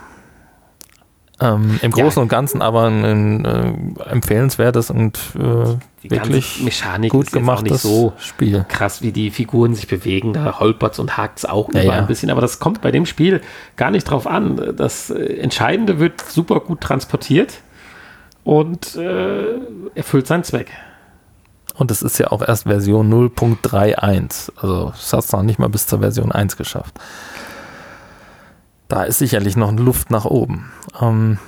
Ähm, Im Großen ja. und Ganzen aber ein, ein äh, empfehlenswertes und äh, wirklich Mechanik gut gemachtes so Spiel. Krass, wie die Figuren sich bewegen, da holpert's und hakt's auch ja, ja. ein bisschen, aber das kommt bei dem Spiel gar nicht drauf an. Das äh, Entscheidende wird super gut transportiert und äh, erfüllt seinen Zweck. Und es ist ja auch erst Version 0.31. Also es hat es noch nicht mal bis zur Version 1 geschafft. Da ist sicherlich noch Luft nach oben. Ähm,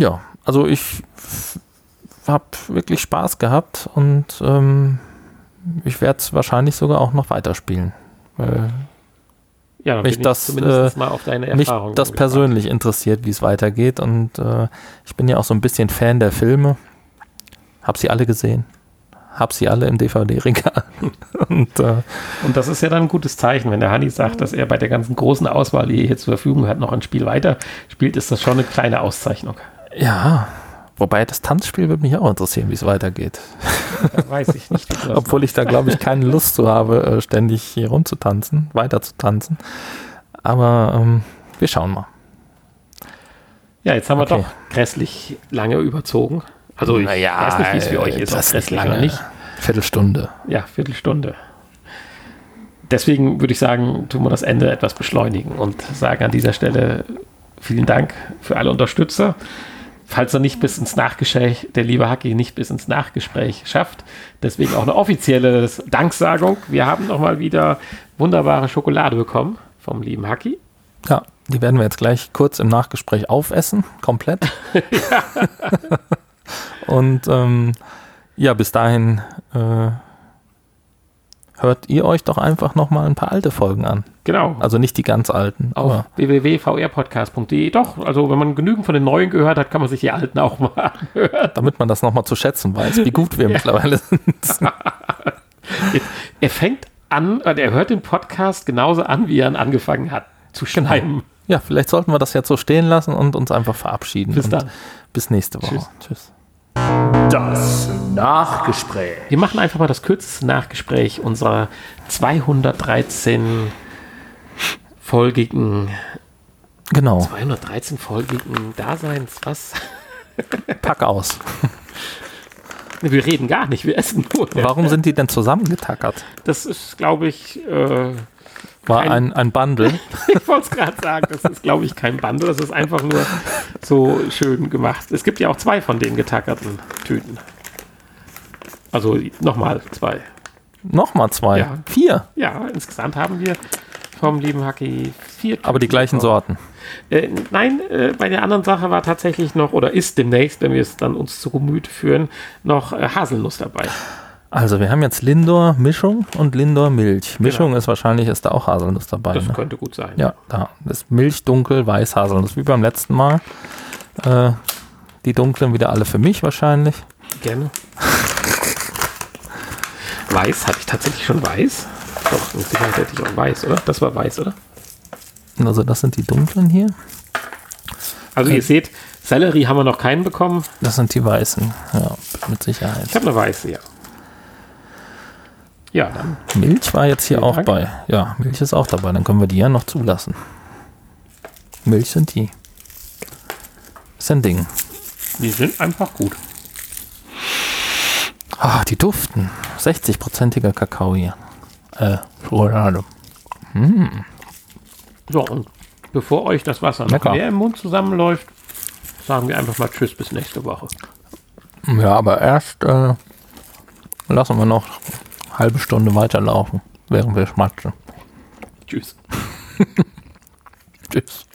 ja, also ich habe wirklich Spaß gehabt und ähm, ich werde es wahrscheinlich sogar auch noch weiterspielen. Weil ja, mich das, äh, mich das persönlich interessiert, wie es weitergeht. Und äh, ich bin ja auch so ein bisschen Fan der Filme. Hab sie alle gesehen habe sie alle im DVD-Regal. und, äh, und das ist ja dann ein gutes Zeichen, wenn der Hanni sagt, dass er bei der ganzen großen Auswahl, die er hier zur Verfügung hat, noch ein Spiel weiter spielt, ist das schon eine kleine Auszeichnung. Ja, wobei das Tanzspiel würde mich auch interessieren, wie es weitergeht. Da weiß ich nicht. Obwohl ich da, glaube ich, keine Lust zu habe, äh, ständig hier rumzutanzen, weiter zu tanzen. Aber ähm, wir schauen mal. Ja, jetzt haben wir okay. doch grässlich lange überzogen. Also ich naja, weiß nicht, wie es für euch ist. Das ist lange nicht. Viertelstunde. Ja, Viertelstunde. Deswegen würde ich sagen, tun wir das Ende etwas beschleunigen und sagen an dieser Stelle vielen Dank für alle Unterstützer. Falls er nicht bis ins Nachgespräch, der liebe Hacki nicht bis ins Nachgespräch schafft, deswegen auch eine offizielle Danksagung. Wir haben nochmal wieder wunderbare Schokolade bekommen vom lieben Hacki. Ja, die werden wir jetzt gleich kurz im Nachgespräch aufessen, komplett. ja. Und ähm, ja, bis dahin äh, hört ihr euch doch einfach nochmal ein paar alte Folgen an. Genau. Also nicht die ganz alten. Auf www.vrpodcast.de. Doch, also wenn man genügend von den neuen gehört hat, kann man sich die alten auch mal anhören. Damit man das nochmal zu schätzen weiß, wie gut wir mittlerweile sind. er fängt an, er hört den Podcast genauso an, wie er ihn angefangen hat zu genau. schreiben. Genau. Ja, vielleicht sollten wir das jetzt so stehen lassen und uns einfach verabschieden. Bis dann. Bis nächste Woche. Tschüss. Tschüss. Das Nachgespräch. Wir machen einfach mal das kürzeste Nachgespräch unserer 213 folgigen Genau. 213 folgigen Daseins, was? Pack aus. Wir reden gar nicht, wir essen nur. Warum sind die denn zusammengetackert? Das ist, glaube ich, äh, war ein, ein Bundle. ich wollte es gerade sagen, das ist, glaube ich, kein Bundle, das ist einfach nur so schön gemacht. Es gibt ja auch zwei von den getackerten Tüten. Also nochmal zwei. Nochmal zwei? Ja. Vier? Ja, insgesamt haben wir vom lieben Hacki vier Tüten Aber die gleichen Sorten? Äh, nein, äh, bei der anderen Sache war tatsächlich noch, oder ist demnächst, wenn wir es dann uns zu Gemüte führen, noch äh, Haselnuss dabei. Also wir haben jetzt Lindor Mischung und Lindor Milch. Mischung genau. ist wahrscheinlich, ist da auch Haselnuss dabei. Das ne? könnte gut sein. Ja, da ist Milch dunkel, weiß Haselnuss, wie beim letzten Mal. Äh, die dunklen wieder alle für mich wahrscheinlich. Gerne. weiß, hatte ich tatsächlich schon weiß? Doch, mit Sicherheit hätte ich auch weiß, oder? Das war weiß, oder? Also das sind die dunklen hier. Also okay. ihr seht, Sellerie haben wir noch keinen bekommen. Das sind die weißen, ja, mit Sicherheit. Ich habe eine weiße, ja. Ja, dann. Milch war jetzt hier auch Dank. bei. Ja, Milch ist auch dabei. Dann können wir die ja noch zulassen. Milch sind die. Ist ein Ding. Die sind einfach gut. Ah, die duften. 60-prozentiger Kakao hier. Äh, Schokolade. Hm. So, und bevor euch das Wasser noch mehr im Mund zusammenläuft, sagen wir einfach mal Tschüss bis nächste Woche. Ja, aber erst äh, lassen wir noch halbe Stunde weiterlaufen, während wir schmatzen. Tschüss. Tschüss.